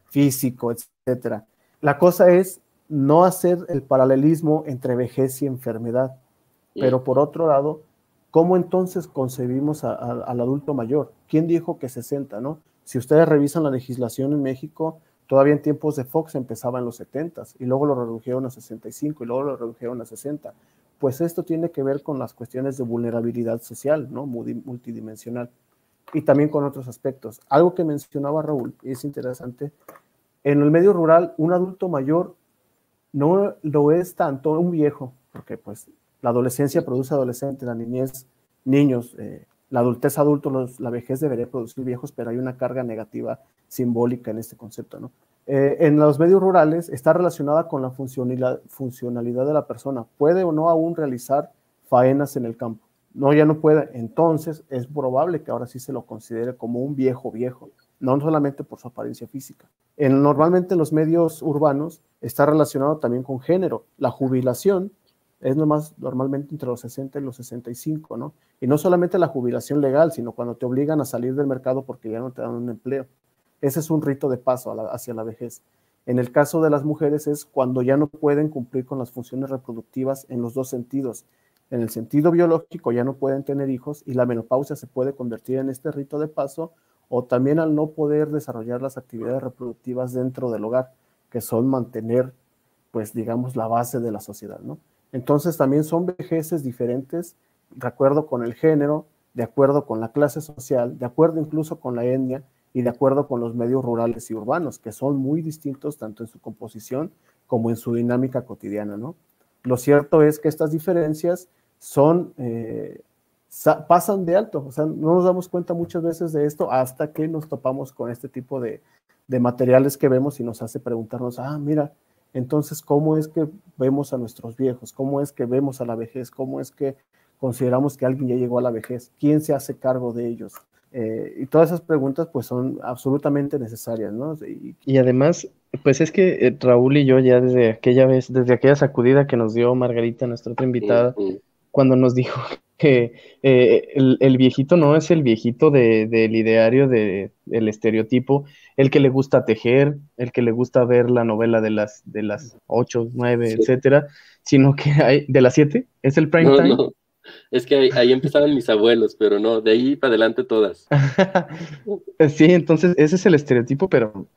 físico etcétera. La cosa es no hacer el paralelismo entre vejez y enfermedad, pero por otro lado, ¿cómo entonces concebimos al adulto mayor? ¿Quién dijo que 60, no? Si ustedes revisan la legislación en México, todavía en tiempos de Fox empezaba en los 70 y luego lo redujeron a 65 y luego lo redujeron a 60 pues esto tiene que ver con las cuestiones de vulnerabilidad social, ¿no? Multidimensional. Y también con otros aspectos. Algo que mencionaba Raúl, y es interesante, En el medio rural, un adulto mayor no lo es tanto un viejo, porque pues la adolescencia produce adolescentes, la niñez, niños, eh, la adultez adulto, la vejez debería producir viejos, pero hay una carga negativa simbólica en este concepto, ¿no? Eh, en los medios rurales está relacionada con la funcionalidad, funcionalidad de la persona. ¿Puede o no aún realizar faenas en el campo? No, ya no puede. Entonces es probable que ahora sí se lo considere como un viejo viejo, no solamente por su apariencia física. En, normalmente en los medios urbanos está relacionado también con género. La jubilación es nomás normalmente entre los 60 y los 65, ¿no? Y no solamente la jubilación legal, sino cuando te obligan a salir del mercado porque ya no te dan un empleo. Ese es un rito de paso hacia la vejez. En el caso de las mujeres es cuando ya no pueden cumplir con las funciones reproductivas en los dos sentidos. En el sentido biológico ya no pueden tener hijos y la menopausia se puede convertir en este rito de paso o también al no poder desarrollar las actividades reproductivas dentro del hogar, que son mantener, pues digamos, la base de la sociedad, ¿no? Entonces también son vejeces diferentes, de acuerdo con el género, de acuerdo con la clase social, de acuerdo incluso con la etnia y de acuerdo con los medios rurales y urbanos, que son muy distintos tanto en su composición como en su dinámica cotidiana, ¿no? Lo cierto es que estas diferencias son, eh, pasan de alto, o sea, no nos damos cuenta muchas veces de esto hasta que nos topamos con este tipo de, de materiales que vemos y nos hace preguntarnos, ah, mira, entonces, ¿cómo es que vemos a nuestros viejos? ¿Cómo es que vemos a la vejez? ¿Cómo es que consideramos que alguien ya llegó a la vejez? ¿Quién se hace cargo de ellos? Eh, y todas esas preguntas pues son absolutamente necesarias, ¿no? Y, además, pues es que eh, Raúl y yo ya desde aquella vez, desde aquella sacudida que nos dio Margarita, nuestra otra invitada, cuando nos dijo que eh, el, viejito no es el viejito del ideario del estereotipo, el que le gusta tejer, el que le gusta ver la novela de las de las 8, 9, etcétera, sino que hay de las 7, es el prime time. Es que ahí, empezaban mis abuelos, pero no, de ahí para adelante todas. sí, entonces ese es el estereotipo, pero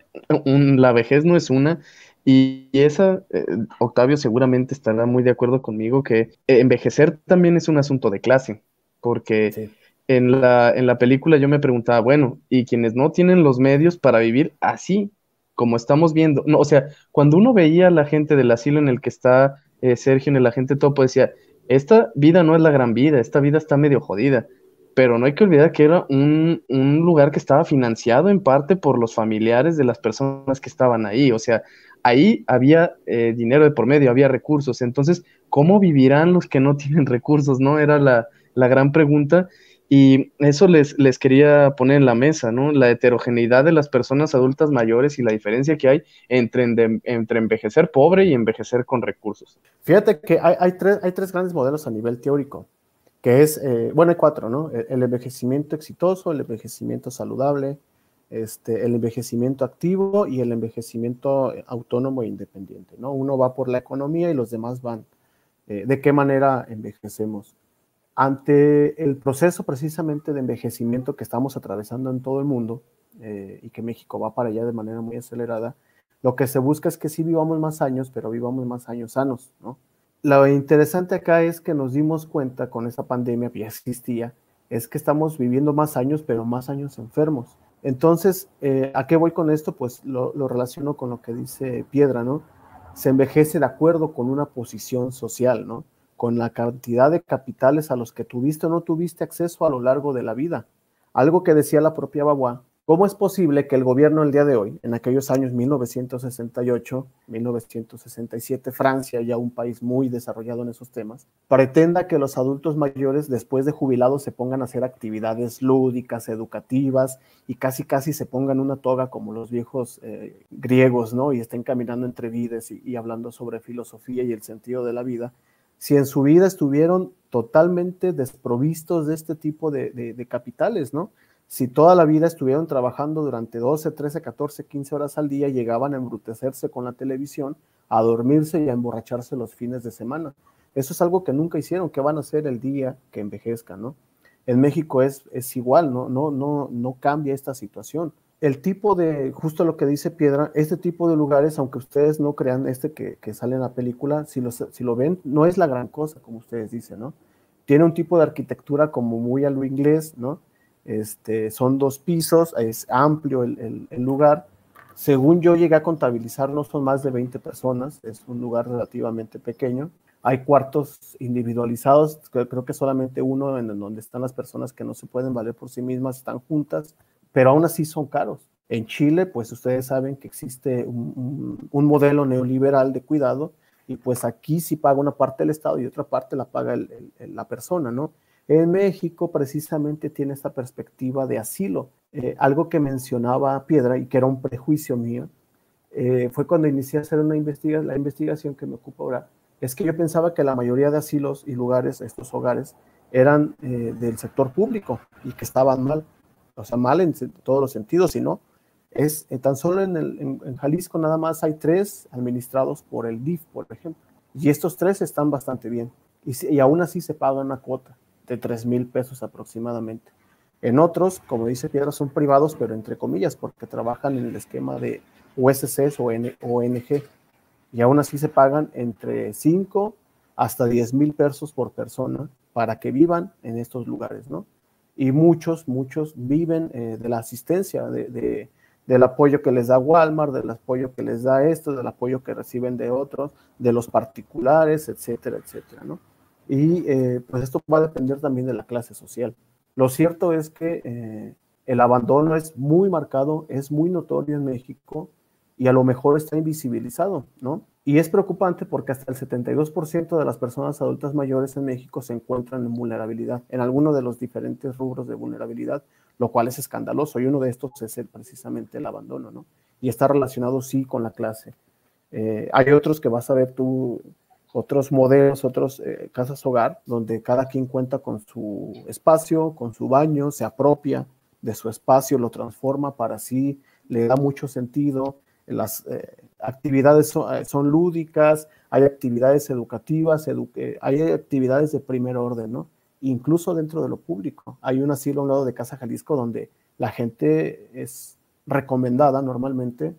la vejez no es una. Y, esa, eh, Octavio seguramente estará muy de acuerdo conmigo que envejecer también es un asunto de clase, porque en, la, en la película yo me preguntaba, bueno, ¿y quienes no tienen los medios para vivir así, como estamos viendo? No, o sea, cuando uno veía a la gente del asilo en el que está eh, Sergio, en el agente topo, decía, esta vida no es la gran vida, esta vida está medio jodida, pero no hay que olvidar que era un, lugar que estaba financiado en parte por los familiares de las personas que estaban ahí, o sea, ahí había eh, dinero de por medio, había recursos, entonces, ¿cómo vivirán los que no tienen recursos? No era la, la gran pregunta. Y eso les, les quería poner en la mesa, ¿no? La heterogeneidad de las personas adultas mayores y la diferencia que hay entre, entre envejecer pobre y envejecer con recursos. Fíjate que hay, hay, tres, hay tres grandes modelos a nivel teórico, que es, eh, bueno, hay cuatro, ¿no? El envejecimiento exitoso, el envejecimiento saludable, este, el envejecimiento activo y el envejecimiento autónomo e independiente, ¿no? Uno va por la economía y los demás van. Eh, ¿De qué manera envejecemos? ante el proceso precisamente de envejecimiento que estamos atravesando en todo el mundo eh, y que México va para allá de manera muy acelerada, lo que se busca es que sí vivamos más años, pero vivamos más años sanos, ¿no? Lo interesante acá es que nos dimos cuenta con esta pandemia que existía, es que estamos viviendo más años, pero más años enfermos. Entonces, eh, ¿a qué voy con esto? Pues lo, relaciono con lo que dice Piedra, ¿no? Se envejece de acuerdo con una posición social, ¿no? con la cantidad de capitales a los que tuviste o no tuviste acceso a lo largo de la vida. Algo que decía la propia Bagua, ¿cómo es posible que el gobierno el día de hoy, en aquellos años 1968, 1967, Francia, ya un país muy desarrollado en esos temas, pretenda que los adultos mayores después de jubilados se pongan a hacer actividades lúdicas, educativas y casi casi se pongan una toga como los viejos eh, griegos, ¿no? Y estén caminando entre vides y, y hablando sobre filosofía y el sentido de la vida? si en su vida estuvieron totalmente desprovistos de este tipo de, capitales, ¿no? Si toda la vida estuvieron trabajando durante 12, 13, 14, 15 horas al día, llegaban a embrutecerse con la televisión, a dormirse y a emborracharse los fines de semana. Eso es algo que nunca hicieron, que van a hacer el día que envejezcan, ¿no? En México es, es igual, ¿no? No, no, no cambia esta situación el tipo de, justo lo que dice Piedra, este tipo de lugares, aunque ustedes no crean este que, sale en la película, si lo, si lo ven, no es la gran cosa, como ustedes dicen, ¿no? Tiene un tipo de arquitectura como muy a lo inglés, ¿no? Este, son dos pisos, es amplio el, lugar, según yo llegué a contabilizar, no son más de 20 personas, es un lugar relativamente pequeño. Hay cuartos individualizados, creo que solamente uno en donde están las personas que no se pueden valer por sí mismas están juntas, pero aún así son caros. En Chile, pues ustedes saben que existe un, modelo neoliberal de cuidado y pues aquí sí paga una parte del Estado y otra parte la paga la persona, ¿no? En México precisamente tiene esta perspectiva de asilo. Eh, algo que mencionaba Piedra y que era un prejuicio mío, eh, fue cuando inicié a hacer la investigación que me ocupa ahora, es que yo pensaba que la mayoría de asilos y lugares, estos hogares, eran eh, del sector público y que estaban mal, o sea, mal en todos los sentidos, sino es tan solo en, en, Jalisco nada más hay tres administrados por el DIF, por ejemplo, y estos tres están bastante bien, y, y aún así se paga una cuota de 3 mil pesos aproximadamente. En otros, como dice Piedra, son privados, pero entre comillas, porque trabajan en el esquema de USCs o ONG. Y aún así se pagan entre 5 hasta 10 mil pesos por persona para que vivan en estos lugares, ¿no? Y muchos, muchos viven eh, de la asistencia, de, del apoyo que les da Walmart, del apoyo que les da esto, del apoyo que reciben de otros, de los particulares, etcétera, etcétera, ¿no? Y eh, pues esto va a depender también de la clase social. Lo cierto es que eh, el abandono es muy marcado, es muy notorio en México y a lo mejor está invisibilizado, ¿no? Y es preocupante porque hasta el 72% de las personas adultas mayores en México se encuentran en vulnerabilidad, en alguno de los diferentes rubros de vulnerabilidad, lo cual es escandaloso. Y uno de estos es precisamente el abandono, ¿no? Y está relacionado, sí, con la clase. Eh, hay otros que vas a ver tú otros modelos, otros eh, casas hogar, donde cada quien cuenta con su espacio, con su baño, se apropia de su espacio, lo transforma para sí, le da mucho sentido. Las eh, actividades eh, son, lúdicas, hay actividades educativas, hay actividades de primer orden, ¿no? Incluso dentro de lo público. Hay un asilo a un lado de Casa Jalisco donde la gente es recomendada normalmente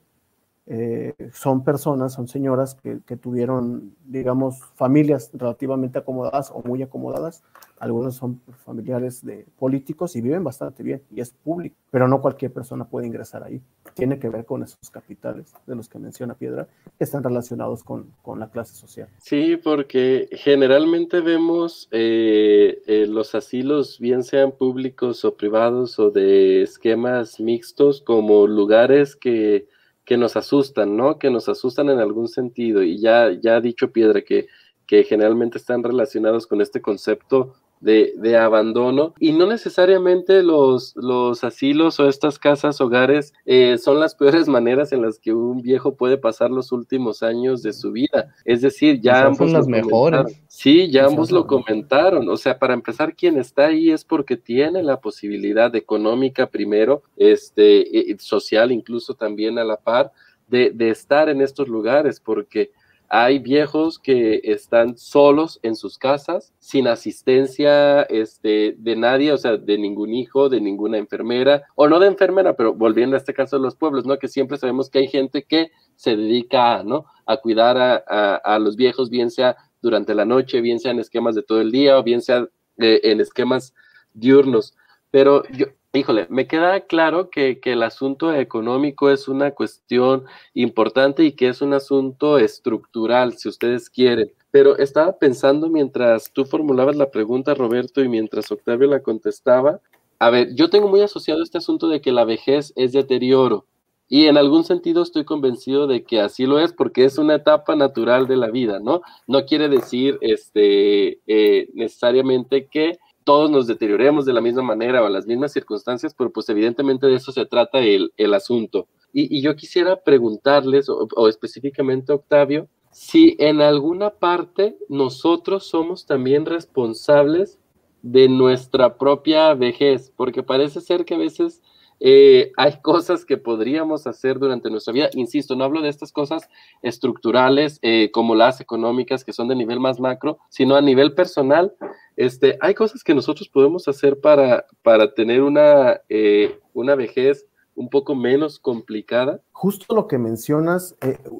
eh, son personas, son señoras que, tuvieron, digamos, familias relativamente acomodadas o muy acomodadas. Algunos son familiares de políticos y viven bastante bien y es público, pero no cualquier persona puede ingresar ahí. Tiene que ver con esos capitales de los que menciona Piedra, que están relacionados con, la clase social. Sí, porque generalmente vemos eh, eh, los asilos, bien sean públicos o privados o de esquemas mixtos, como lugares que que nos asustan, ¿no? Que nos asustan en algún sentido. Y ya, ya ha dicho Piedra que, que generalmente están relacionados con este concepto de, abandono y no necesariamente los, los asilos o estas casas hogares eh, son las peores maneras en las que un viejo puede pasar los últimos años de su vida. Es decir, ya ambos son las mejores. Sí, ya ambos lo comentaron. O sea, para empezar, quien está ahí es porque tiene la posibilidad económica primero, este, social incluso también a la par, de, de estar en estos lugares, porque hay viejos que están solos en sus casas, sin asistencia este, de nadie, o sea, de ningún hijo, de ninguna enfermera, o no de enfermera, pero volviendo a este caso de los pueblos, ¿no? Que siempre sabemos que hay gente que se dedica a, ¿no? A cuidar a, los viejos, bien sea durante la noche, bien sea en esquemas de todo el día, o bien sea eh, en esquemas diurnos. Pero yo, Híjole, me queda claro que, el asunto económico es una cuestión importante y que es un asunto estructural, si ustedes quieren. Pero estaba pensando mientras tú formulabas la pregunta, Roberto, y mientras Octavio la contestaba. A ver, yo tengo muy asociado este asunto de que la vejez es deterioro. Y en algún sentido estoy convencido de que así lo es porque es una etapa natural de la vida, ¿no? No quiere decir este, eh, necesariamente que todos nos deterioremos de la misma manera o en las mismas circunstancias, pero pues evidentemente de eso se trata el, asunto. Y, yo quisiera preguntarles, o, específicamente Octavio, si en alguna parte nosotros somos también responsables de nuestra propia vejez, porque parece ser que a veces eh, hay cosas que podríamos hacer durante nuestra vida. Insisto, no hablo de estas cosas estructurales eh, como las económicas que son de nivel más macro, sino a nivel personal. Este, hay cosas que nosotros podemos hacer para, para tener una, eh, una vejez un poco menos complicada. Justo lo que mencionas,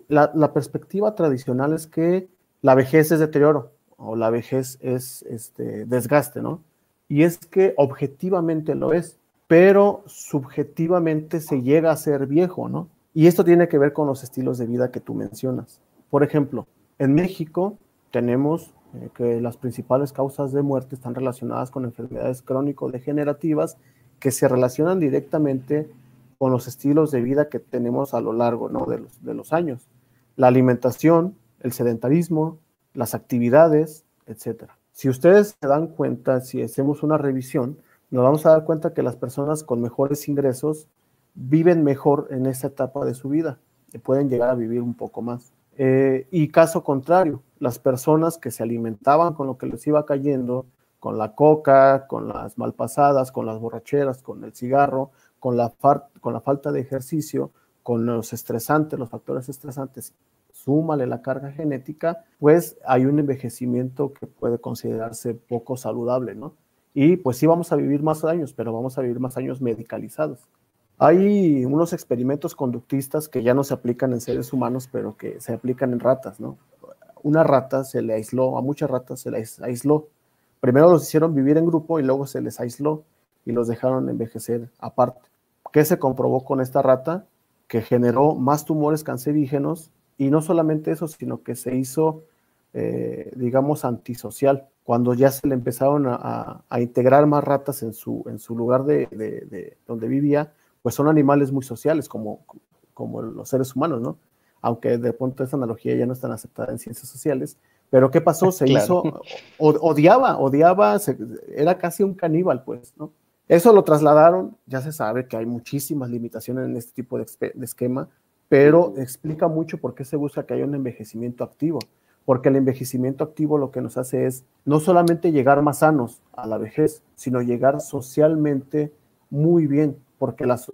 la, la, perspectiva tradicional es que la vejez es deterioro o la vejez es este, desgaste, ¿no? Y es que objetivamente lo es pero subjetivamente se llega a ser viejo, ¿no? Y esto tiene que ver con los estilos de vida que tú mencionas. Por ejemplo, en México tenemos eh, que las principales causas de muerte están relacionadas con enfermedades crónico-degenerativas que se relacionan directamente con los estilos de vida que tenemos a lo largo de, los, de los años. La alimentación, el sedentarismo, las actividades, etc. Si ustedes se dan cuenta, si hacemos una revisión, nos vamos a dar cuenta que las personas con mejores ingresos viven mejor en esta etapa de su vida, y pueden llegar a vivir un poco más. Eh, y caso contrario, las personas que se alimentaban con lo que les iba cayendo, con la coca, con las malpasadas, con las borracheras, con el cigarro, con la, con la falta de ejercicio, con los estresantes, los factores estresantes, súmale la carga genética, pues hay un envejecimiento que puede considerarse poco saludable, ¿no? Y pues sí vamos a vivir más años, pero vamos a vivir más años medicalizados. Hay unos experimentos conductistas que ya no se aplican en seres humanos, pero que se aplican en ratas, ¿no? Una rata se le aisló, a muchas ratas se les aisló. Primero los hicieron vivir en grupo y luego se les aisló y los dejaron envejecer aparte. ¿Qué se comprobó con esta rata? Que generó más tumores cancerígenos y no solamente eso, sino que se hizo, eh, digamos, antisocial. Cuando ya se le empezaron a, integrar más ratas en su, en su lugar de, donde vivía, pues son animales muy sociales, como, como los seres humanos, ¿no? Aunque de pronto esa analogía ya no es tan aceptada en ciencias sociales. Pero ¿qué pasó? Se hizo, odiaba, odiaba, era casi un caníbal, pues, ¿no? Eso lo trasladaron, ya se sabe que hay muchísimas limitaciones en este tipo de, de esquema, pero explica mucho por qué se busca que haya un envejecimiento activo, porque el envejecimiento activo lo que nos hace es no solamente llegar más sanos a la vejez, sino llegar socialmente muy bien, porque las,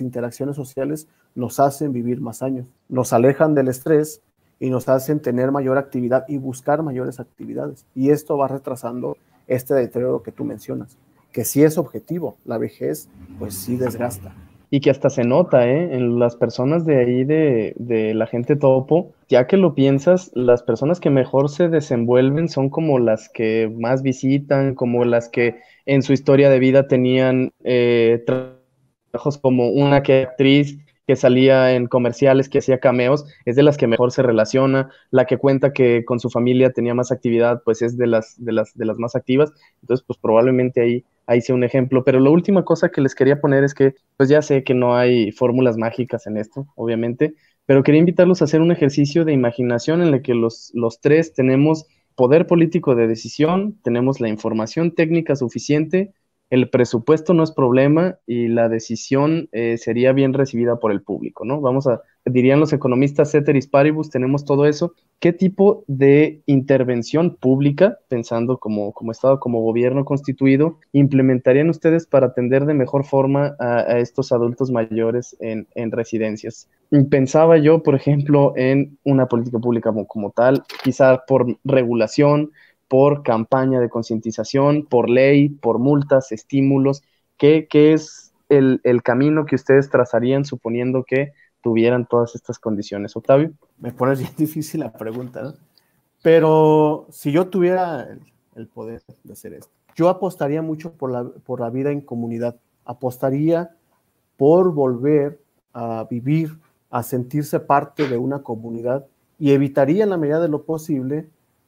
interacciones sociales nos hacen vivir más años, nos alejan del estrés y nos hacen tener mayor actividad y buscar mayores actividades. Y esto va retrasando este deterioro que tú mencionas, que sí es objetivo, la vejez pues sí desgasta y que hasta se nota ¿eh? en las personas de ahí de, de, la gente topo, ya que lo piensas, las personas que mejor se desenvuelven son como las que más visitan, como las que en su historia de vida tenían eh, trabajos como una que actriz que salía en comerciales, que hacía cameos, es de las que mejor se relaciona, la que cuenta que con su familia tenía más actividad, pues es de las, de las, de las más activas, entonces pues probablemente ahí ahí sea un ejemplo. Pero la última cosa que les quería poner es que, pues ya sé que no hay fórmulas mágicas en esto, obviamente, pero quería invitarlos a hacer un ejercicio de imaginación en el que los, los tres tenemos poder político de decisión, tenemos la información técnica suficiente, el presupuesto no es problema y la decisión eh, sería bien recibida por el público, ¿no? Vamos a, dirían los economistas ceteris paribus, tenemos todo eso. ¿Qué tipo de intervención pública, pensando como, como Estado, como gobierno constituido, implementarían ustedes para atender de mejor forma a, estos adultos mayores en, en, residencias? Pensaba yo, por ejemplo, en una política pública como, como tal, quizá por regulación, por campaña de concientización, por ley, por multas, estímulos? ¿Qué, qué es el, el, camino que ustedes trazarían suponiendo que tuvieran todas estas condiciones? Octavio. Me pone difícil la pregunta, ¿no? Pero si yo tuviera el, poder de hacer esto, yo apostaría mucho por la, por la vida en comunidad, apostaría por volver a vivir, a sentirse parte de una comunidad y evitaría en la medida de lo posible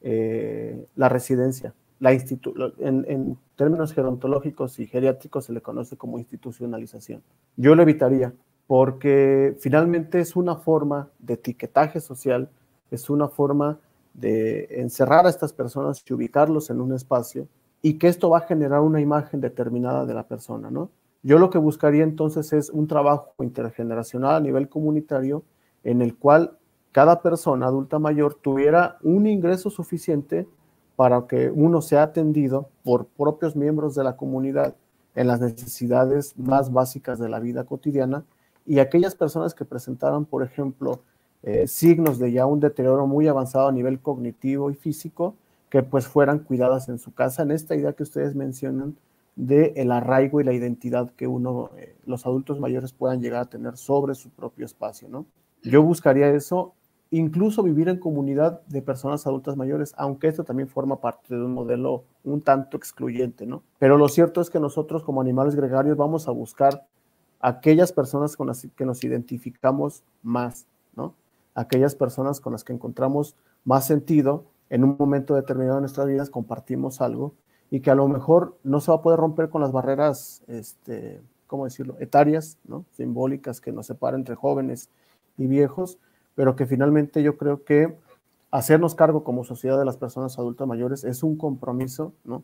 eh, la residencia. La en, en, términos gerontológicos y geriátricos se le conoce como institucionalización. Yo lo evitaría porque finalmente es una forma de etiquetaje social, es una forma de encerrar a estas personas y ubicarlos en un espacio y que esto va a generar una imagen determinada de la persona, ¿no? Yo lo que buscaría entonces es un trabajo intergeneracional a nivel comunitario en el cual cada persona adulta mayor tuviera un ingreso suficiente para que uno sea atendido por propios miembros de la comunidad en las necesidades más básicas de la vida cotidiana y aquellas personas que presentaran, por ejemplo, eh, signos de ya un deterioro muy avanzado a nivel cognitivo y físico, que pues fueran cuidadas en su casa, en esta idea que ustedes mencionan de el arraigo y la identidad que uno, eh, los adultos mayores puedan llegar a tener sobre su propio espacio, ¿no? Yo buscaría eso incluso vivir en comunidad de personas adultas mayores, aunque esto también forma parte de un modelo un tanto excluyente, ¿no? Pero lo cierto es que nosotros como animales gregarios vamos a buscar aquellas personas con las que nos identificamos más, ¿no? Aquellas personas con las que encontramos más sentido en un momento determinado de nuestras vidas, compartimos algo y que a lo mejor no se va a poder romper con las barreras, este, ¿cómo decirlo?, etarias, ¿no? Simbólicas que nos separan entre jóvenes y viejos, pero que finalmente yo creo que hacernos cargo como sociedad de las personas adultas mayores es un compromiso, ¿no?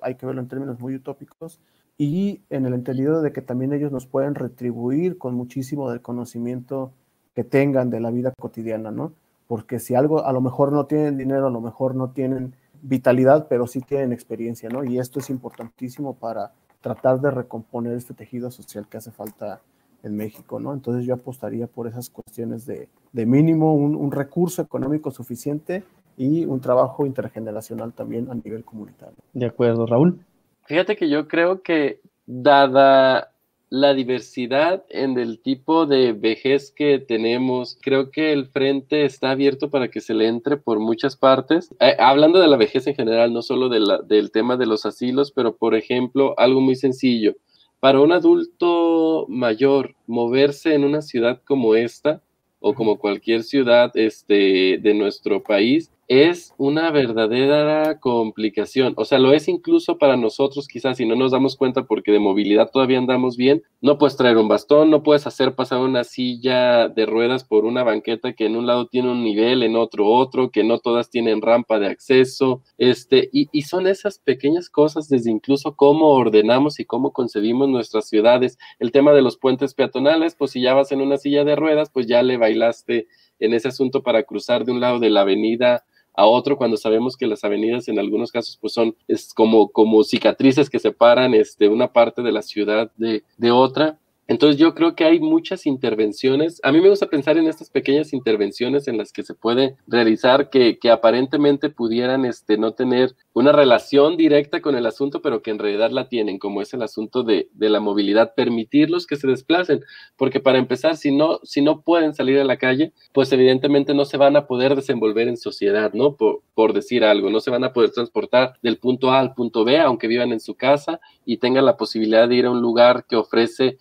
Hay que verlo en términos muy utópicos y en el entendido de que también ellos nos pueden retribuir con muchísimo del conocimiento que tengan de la vida cotidiana, ¿no? Porque si algo, a lo mejor no tienen dinero, a lo mejor no tienen vitalidad, pero sí tienen experiencia, ¿no? Y esto es importantísimo para tratar de recomponer este tejido social que hace falta en México, ¿no? Entonces yo apostaría por esas cuestiones de, mínimo un, recurso económico suficiente y un trabajo intergeneracional también a nivel comunitario. De acuerdo, Raúl. Fíjate que yo creo que dada la diversidad en el tipo de vejez que tenemos. Creo que el frente está abierto para que se le entre por muchas partes. Eh, hablando de la vejez en general, no solo del tema de los asilos, pero por ejemplo, algo muy sencillo. Para un adulto mayor, moverse en una ciudad como esta o como cualquier ciudad este, de nuestro país es una verdadera complicación. O sea, lo es incluso para nosotros, quizás si no nos damos cuenta porque de movilidad todavía andamos bien, no puedes traer un bastón, no puedes hacer pasar una silla de ruedas por una banqueta que en un lado tiene un nivel, en otro otro, que no todas tienen rampa de acceso, este, y, y son esas pequeñas cosas desde incluso cómo ordenamos y cómo concebimos nuestras ciudades. El tema de los puentes peatonales, pues si ya vas en una silla de ruedas, pues ya le bailaste en ese asunto para cruzar de un lado de la avenida a otro cuando sabemos que las avenidas en algunos casos pues son es como, como cicatrices que separan este, una parte de la ciudad de, de otra. Entonces yo creo que hay muchas intervenciones. A mí me gusta pensar en estas pequeñas intervenciones en las que se puede realizar que, aparentemente pudieran este, no tener una relación directa con el asunto, pero que en realidad la tienen, como es el asunto de, la movilidad, permitirlos que se desplacen, porque para empezar, si no, si no pueden salir a la calle, pues evidentemente no se van a poder desenvolver en sociedad, ¿no? Por, decir algo, no se van a poder transportar del punto A al punto B, aunque vivan en su casa y tengan la posibilidad de ir a un lugar que ofrece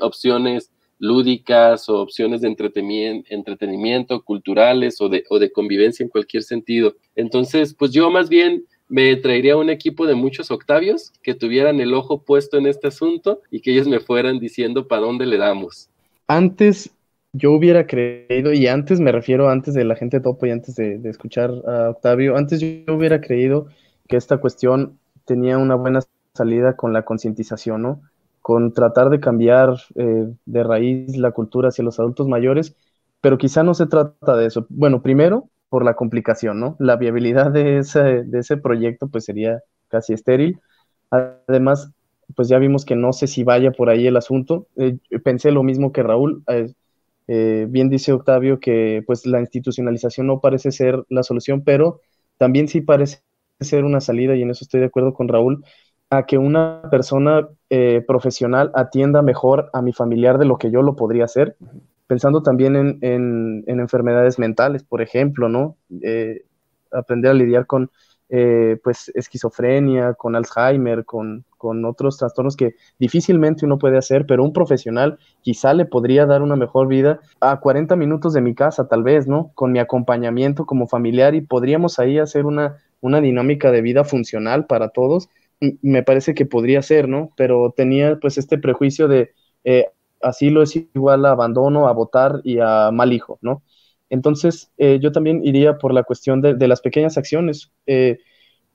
opciones lúdicas o opciones de entretenimiento, culturales o de, o de convivencia en cualquier sentido. Entonces, pues yo más bien me traería un equipo de muchos Octavios que tuvieran el ojo puesto en este asunto y que ellos me fueran diciendo para dónde le damos. Antes yo hubiera creído, y antes me refiero antes de la gente topo y antes de, escuchar a Octavio, antes yo hubiera creído que esta cuestión tenía una buena salida con la concientización, ¿no? Con tratar de cambiar eh, de raíz la cultura hacia los adultos mayores, pero quizá no se trata de eso. Bueno, primero, por la complicación, ¿no? La viabilidad de ese, de ese proyecto pues sería casi estéril. Además, pues ya vimos que no sé si vaya por ahí el asunto. Eh, pensé lo mismo que Raúl. Eh, bien dice Octavio que pues la institucionalización no parece ser la solución, pero también sí parece ser una salida, y en eso estoy de acuerdo con Raúl, a que una persona profesional atienda mejor a mi familiar de lo que yo lo podría hacer pensando también en, enfermedades mentales, por ejemplo, ¿no? Eh, aprender a lidiar con, eh, pues, esquizofrenia, con Alzheimer, con, otros trastornos que difícilmente uno puede hacer, pero un profesional quizá le podría dar una mejor vida a 40 minutos de mi casa, tal vez, ¿no? Con mi acompañamiento como familiar y podríamos ahí hacer una, una dinámica de vida funcional para todos. Me parece que podría ser, ¿no? Pero tenía pues este prejuicio de eh, asilo es igual a abandono, a votar y a mal hijo, ¿no? Entonces, eh, yo también iría por la cuestión de, las pequeñas acciones. Eh,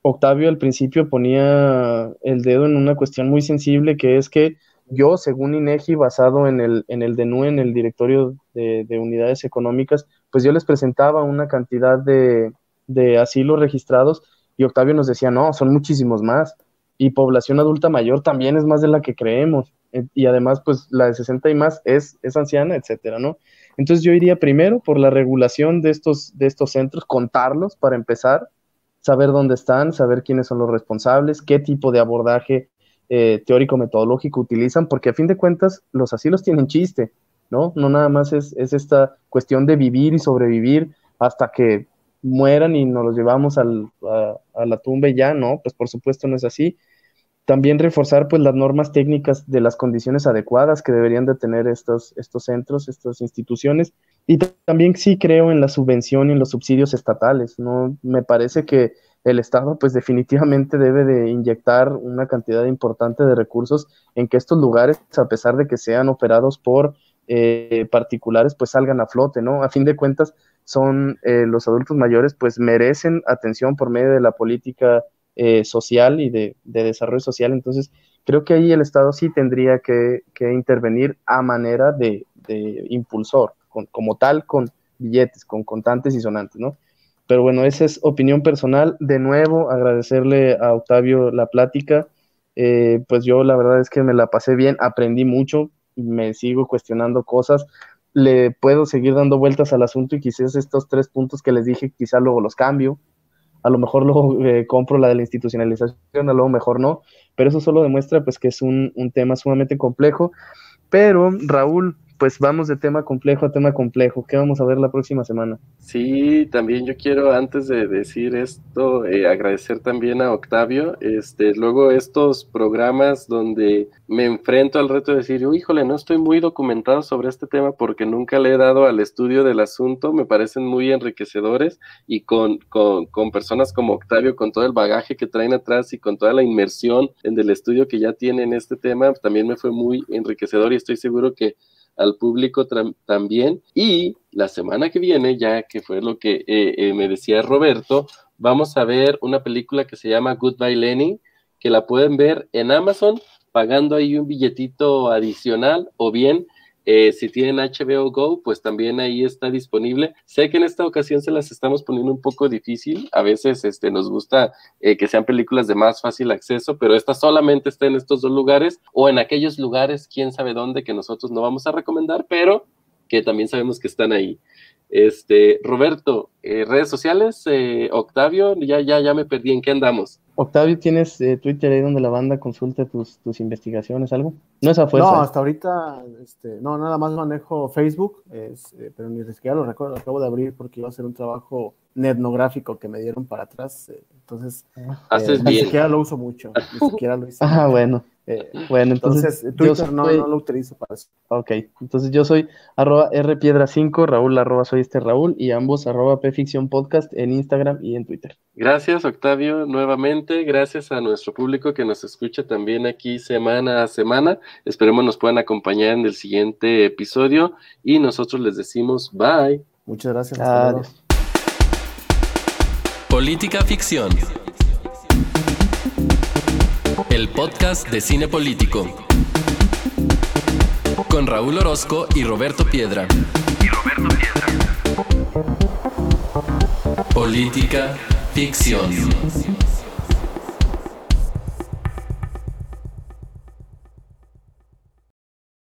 Octavio al principio ponía el dedo en una cuestión muy sensible, que es que yo, según INEGI, basado en el, en el DENU, en el Directorio de, Unidades Económicas, pues yo les presentaba una cantidad de, de asilos registrados y Octavio nos decía, no, son muchísimos más. Y población adulta mayor también es más de la que creemos. Eh, y además, pues la de 60 y más es, es anciana, etcétera, ¿no? Entonces yo iría primero por la regulación de estos, de estos centros, contarlos para empezar, saber dónde están, saber quiénes son los responsables, qué tipo de abordaje eh, teórico-metodológico utilizan, porque a fin de cuentas los asilos tienen chiste, ¿no? No nada más es, es esta cuestión de vivir y sobrevivir hasta que mueran y nos los llevamos al, a, a, la tumba y ya, ¿no? Pues por supuesto no es así también reforzar pues las normas técnicas de las condiciones adecuadas que deberían de tener estos, estos centros, estas instituciones. Y también sí creo en la subvención y en los subsidios estatales. ¿no? Me parece que el Estado pues definitivamente debe de inyectar una cantidad importante de recursos en que estos lugares, a pesar de que sean operados por eh, particulares, pues salgan a flote, ¿no? A fin de cuentas, son eh, los adultos mayores pues merecen atención por medio de la política eh, social y de, desarrollo social. Entonces, creo que ahí el Estado sí tendría que, intervenir a manera de, impulsor, como tal, con billetes, con contantes y sonantes, ¿no? Pero bueno, esa es opinión personal. De nuevo, agradecerle a Octavio la plática. Eh, pues yo la verdad es que me la pasé bien, aprendí mucho, me sigo cuestionando cosas, le puedo seguir dando vueltas al asunto y quizás estos tres puntos que les dije, quizá luego los cambio, a lo mejor luego eh, compro la de la institucionalización, a lo mejor no, pero eso solo demuestra pues que es un, un tema sumamente complejo. Pero Raúl, pues vamos de tema complejo a tema complejo. ¿Qué vamos a ver la próxima semana? Sí, también yo quiero, antes de decir esto, eh, agradecer también a Octavio. Este, luego estos programas donde me enfrento al reto de decir, híjole, no estoy muy documentado sobre este tema porque nunca le he dado al estudio del asunto, me parecen muy enriquecedores y con, con, con personas como Octavio, con todo el bagaje que traen atrás y con toda la inmersión en el estudio que ya tiene en este tema, también me fue muy enriquecedor y estoy seguro que al público también. Y la semana que viene, ya que fue lo que eh, eh, me decía Roberto, vamos a ver una película que se llama Goodbye Lenny, que la pueden ver en Amazon pagando ahí un billetito adicional o bien eh, si tienen HBO Go, pues también ahí está disponible. Sé que en esta ocasión se las estamos poniendo un poco difícil. A veces este, nos gusta eh, que sean películas de más fácil acceso, pero esta solamente está en estos dos lugares o en aquellos lugares, quién sabe dónde, que nosotros no vamos a recomendar, pero que también sabemos que están ahí. Este, Roberto, eh, redes sociales, Octavio, ya, ya, ya me perdí, ¿en qué andamos? Octavio, ¿tienes eh, Twitter ahí donde la banda consulta tus investigaciones, algo? No fuerza. No, hasta ahorita, este, no, nada más manejo Facebook, es, eh, pero ni siquiera lo recuerdo, lo acabo de abrir porque iba a ser un trabajo etnográfico que me dieron para atrás, eh, entonces ni siquiera lo uso mucho, ni siquiera lo hice. Ah, bueno. Eh, bueno, entonces, Twitter no, lo utilizo para eso. Ok, entonces yo soy arroba rpiedra5, Raúl arroba soy este Raúl y ambos arroba pficción podcast en Instagram y en Twitter. Gracias Octavio, nuevamente, gracias a nuestro público que nos escucha también aquí semana a semana. Esperemos nos puedan acompañar en el siguiente episodio y nosotros les decimos bye. Muchas gracias. Política ficción el podcast de cine político. Con Raúl Orozco y Roberto Piedra. Y Roberto Piedra. Política ficción.